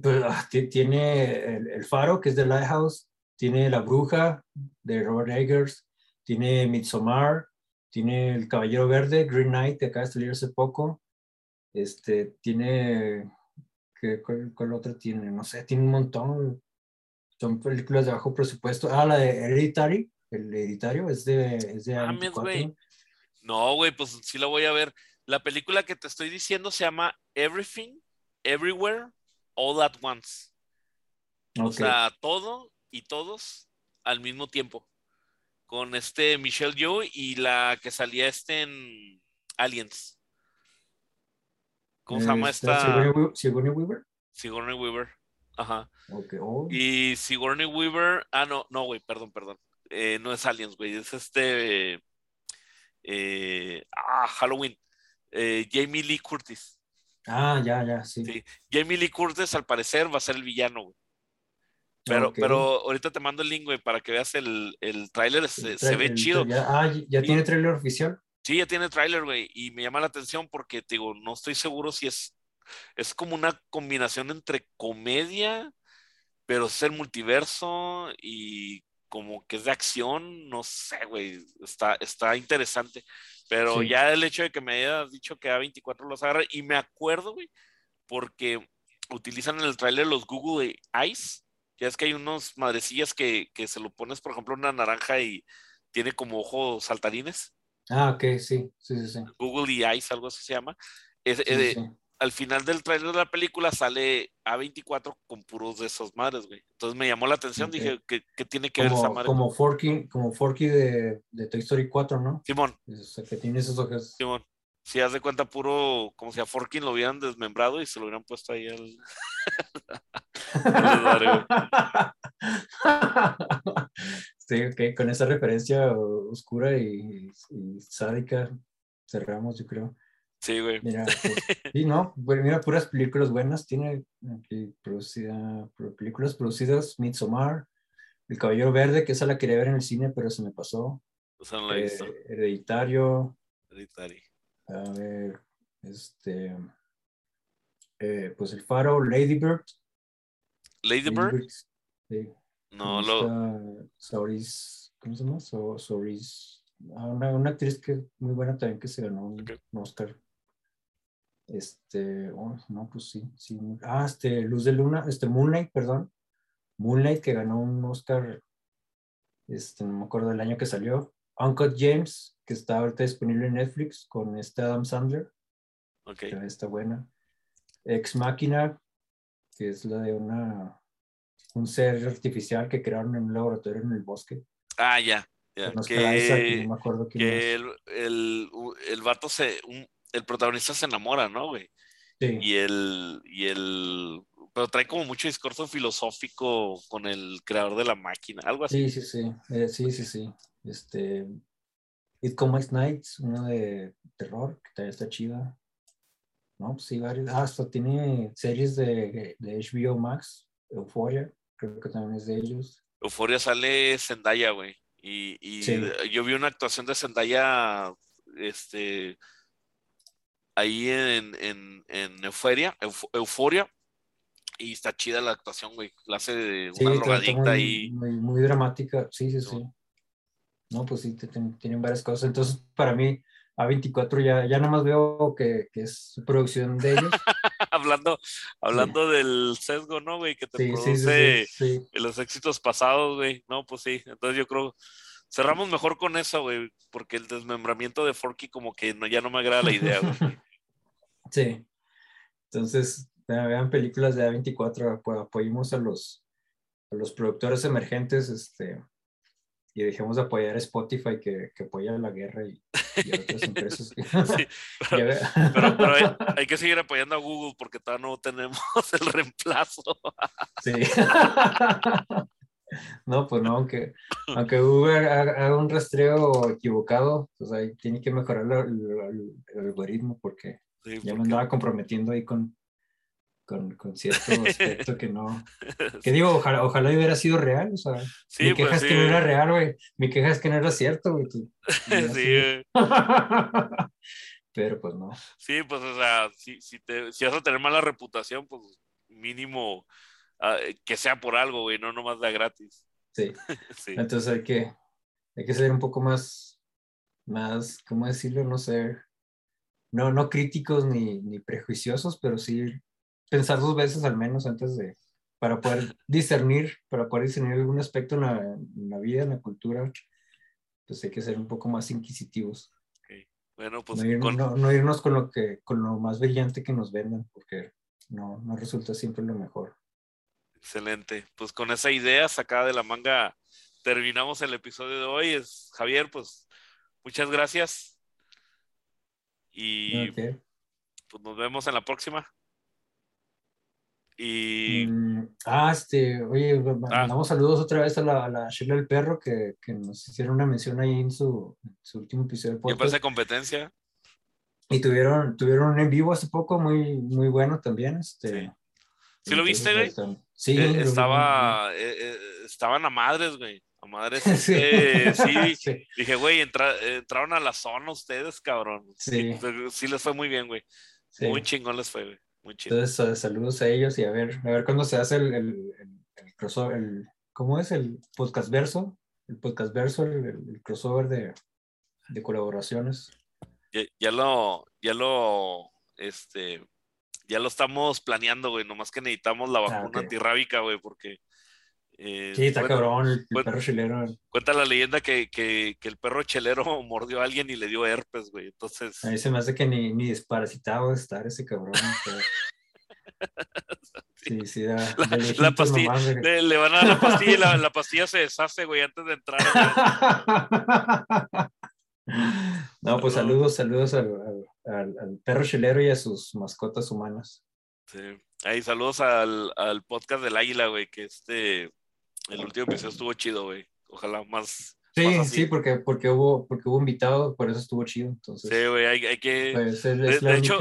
Pues, ah, tiene el, Faro, que es de Lighthouse, tiene La Bruja, de Robert Eggers, tiene Midsommar, tiene El Caballero Verde, Green Knight, que acaba de salir hace poco, este, tiene, ¿qué, cuál, otra tiene? No sé, tiene un montón, son películas de bajo presupuesto. Ah, la de Hereditary, el hereditario, es de... Es de ah, no, güey, pues sí la voy a ver. La película que te estoy diciendo se llama Everything, Everywhere, All at Once. O sea, todo y todos al mismo tiempo. Con este Michelle Yeoh y la que salía este en Aliens. ¿Cómo se llama esta? Sigourney Weaver. Sigourney Weaver. Ajá. Oh. Y Sigourney Weaver. Ah, no, no, güey, perdón, perdón. Eh, no es Aliens, güey. Es este. Eh, ah, Halloween. Eh, Jamie Lee Curtis. Ah, ya, ya, sí. Jamie Lee Curtis al parecer va a ser el villano, güey. Pero, pero ahorita te mando el link, güey, para que veas el, el tráiler, se, ve chido. ah, ¿ya tiene tráiler oficial? Sí, ya tiene tráiler, güey, y me llama la atención porque, te digo, no estoy seguro si es, es como una combinación entre comedia, pero es el multiverso y como que es de acción, no sé, güey, está, está interesante. Pero ya el hecho de que me hayas dicho que A24 los agarra, y me acuerdo, güey, porque utilizan en el trailer los Google Eyes, ya es que hay unos madrecillas que, que se lo pones, por ejemplo, una naranja y tiene como ojos saltarines. Ah, ok, sí, sí, sí. sí. Google Eyes, algo así se llama. Es, sí, sí al final del trailer de la película sale A24 con puros de esas madres, güey. Entonces me llamó la atención, dije, ¿qué, tiene que ver esa madre? Como Forky, como Forky de, de, Toy Story 4, ¿no? Simón. O que tiene esos ojos. Simón. Si haz de cuenta puro, como si a Forky lo hubieran desmembrado y se lo hubieran puesto ahí al... (laughs) sí, ok, con esa referencia oscura y, y sádica cerramos, yo creo. Sí, güey. Mira, (laughs) pues, no, mira, puras películas buenas. Tiene aquí producida, películas producidas, Midsommar, El Caballero Verde, que esa la quería ver en el cine, pero se me pasó. no eh, Hereditario. Hereditario. A ver, este, eh, pues El Faro, Lady Bird. Lady, Bird. Sí. No, lo. Sauris, ¿cómo se llama? Sauris. Ah, una, una, actriz que muy buena también que se ganó un Oscar este, oh, no, pues sí, sí. Ah, este, Luz de Luna, este, Moonlight, perdón. Moonlight que ganó un Oscar, este, no me acuerdo del año que salió. Uncut James, que está ahorita disponible en Netflix con este Adam Sandler. Ok. Que está buena. Ex Máquina, que es la de una, un ser artificial que crearon en un laboratorio en el bosque. Ah, ya. Que, no me acuerdo que el, el, el, vato se, el protagonista se enamora, ¿no, güey? Sí. Y el, y el, pero trae como mucho discurso filosófico con el creador de la máquina, algo así. Sí, sí, sí, eh, sí, sí, sí. Este, It Comes Nights, uno de terror, que también está chida. No, pues sí, varios. Ah, hasta tiene series de, de HBO Max, Euphoria, creo que también es de ellos. Euphoria sale Zendaya, güey. Y, y yo vi una actuación de Zendaya, este, ahí en, en, en Euforia, Euforia, y está chida la actuación, güey. La hace de una drogadicta y. Muy, dramática, sí, sí, sí. No, pues sí, tienen varias cosas. Entonces, para mí, A24 ya, ya nada más veo que, que es producción de ellos. (laughs) hablando hablando del sesgo, ¿no, güey? Que te produce los éxitos pasados, güey. No, pues sí. Entonces yo creo cerramos mejor con eso, güey, porque el desmembramiento de Forky como que no, ya no me agrada la idea, güey. (laughs) Sí. Entonces, vean películas de A24, apoyemos a los, a los productores emergentes este, y dejemos de apoyar a Spotify que, que apoya la guerra y, a otras empresas. (laughs) Sí, (laughs) pero, pero, (laughs) hay, que seguir apoyando a Google porque todavía no tenemos el reemplazo. Sí. No, pues no, aunque, aunque Google haga, un rastreo equivocado, pues ahí tiene que mejorar el algoritmo porque ya me andaba comprometiendo ahí con, con, con cierto aspecto que no. (laughs) Que digo, ojalá, ojalá hubiera sido real. O sea, mi queja pues es que no era real, güey. Mi queja es que no era cierto, güey. (laughs) Sí, (laughs) Pero pues no. Sí, pues, o sea, si, si, te, si vas a tener mala reputación, pues mínimo ah, que sea por algo, güey, no nomás da gratis. Sí. Entonces hay que, hay que ser un poco más, más, ¿cómo decirlo? No sé, no, no críticos ni, ni prejuiciosos, pero sí pensar dos veces al menos antes de, para poder discernir, para poder discernir algún aspecto en la, vida, en la cultura, pues hay que ser un poco más inquisitivos. Bueno, pues no, irnos con lo que, con lo más brillante que nos vendan, porque no, no resulta siempre lo mejor. Excelente. Pues con esa idea sacada de la manga terminamos el episodio de hoy. Es, Javier, pues muchas gracias. Y pues nos vemos en la próxima. Y. Mm, ah, este, oye, ah. mandamos saludos otra vez a la, a la Sheila del Perro que, que, nos hicieron una mención ahí en su, su último episodio. ¿Qué pasa competencia? Y tuvieron, tuvieron un en vivo hace poco muy, muy bueno también. Este, sí. lo viste, güey? Sí. Eh, estaba, eh, eh, estaban a madres, güey. A madres. (laughs) Este, sí. (laughs) sí. Dije, güey, entraron a la zona ustedes, cabrón. Sí. (laughs) Sí les fue muy bien, güey. Muy chingón les fue, güey. Muy chido. Entonces, saludos a ellos y a ver, a ver cuándo se hace el, el, el, crossover, el, ¿cómo es? El podcast verso, el podcast verso, el, crossover de, de colaboraciones. Ya, ya, lo, ya lo, este, ya lo estamos planeando, güey, nomás que necesitamos la ah, vacuna antirrábica, güey, porque eh, sí, está cabrón, el, perro chelero. Cuenta la leyenda que, que, que, el perro chelero (laughs) mordió a alguien y le dio herpes, güey. Entonces. A mí se me hace que ni, ni desparasitado estar ese cabrón. (laughs) sí, sí, da, la, la pastilla, le, van a dar la pastilla y la, la, pastilla se deshace, güey, antes de entrar. (laughs) no, pues saludos, saludos al, al, al, perro chelero y a sus mascotas humanas. Sí. Ahí saludos al, al podcast del águila, güey, que este el último episodio estuvo chido, güey. Ojalá más. Sí, sí, porque, porque, hubo, porque hubo invitado, por eso estuvo chido. Entonces, sí, güey, hay, hay, que. Pues, de, hecho,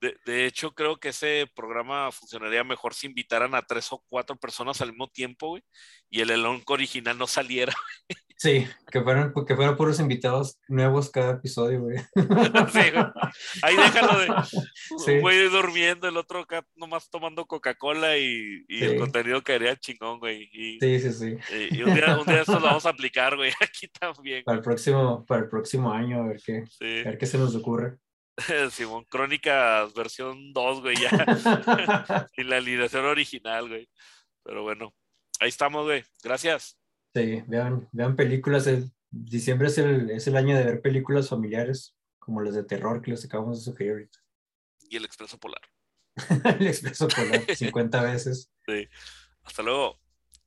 de, de, hecho, creo que ese programa funcionaría mejor si invitaran a tres o cuatro personas al mismo tiempo, güey, y el elenco original no saliera. (laughs) Sí, que fueran, que fueran puros invitados nuevos cada episodio, güey. (laughs) Sí, Ahí déjalo de un güey durmiendo, el otro acá nomás tomando Coca-Cola y, y el contenido caería chingón, güey. Y, sí, sí, sí. Y, un, día, un día esto lo vamos a aplicar, güey, (laughs) aquí también. Para el próximo, para el próximo año, a ver qué, a ver qué se nos ocurre. (laughs) Simón Crónicas versión 2, güey, ya. y la alineación original, güey. Pero bueno, ahí estamos, güey. Gracias. Sí, vean, vean películas. El, diciembre es el, es el año de ver películas familiares, como las de terror que les acabamos de sugerir ahorita. Y el Expreso Polar. (laughs) el Expreso Polar, (laughs) 50 veces. Sí. Hasta luego.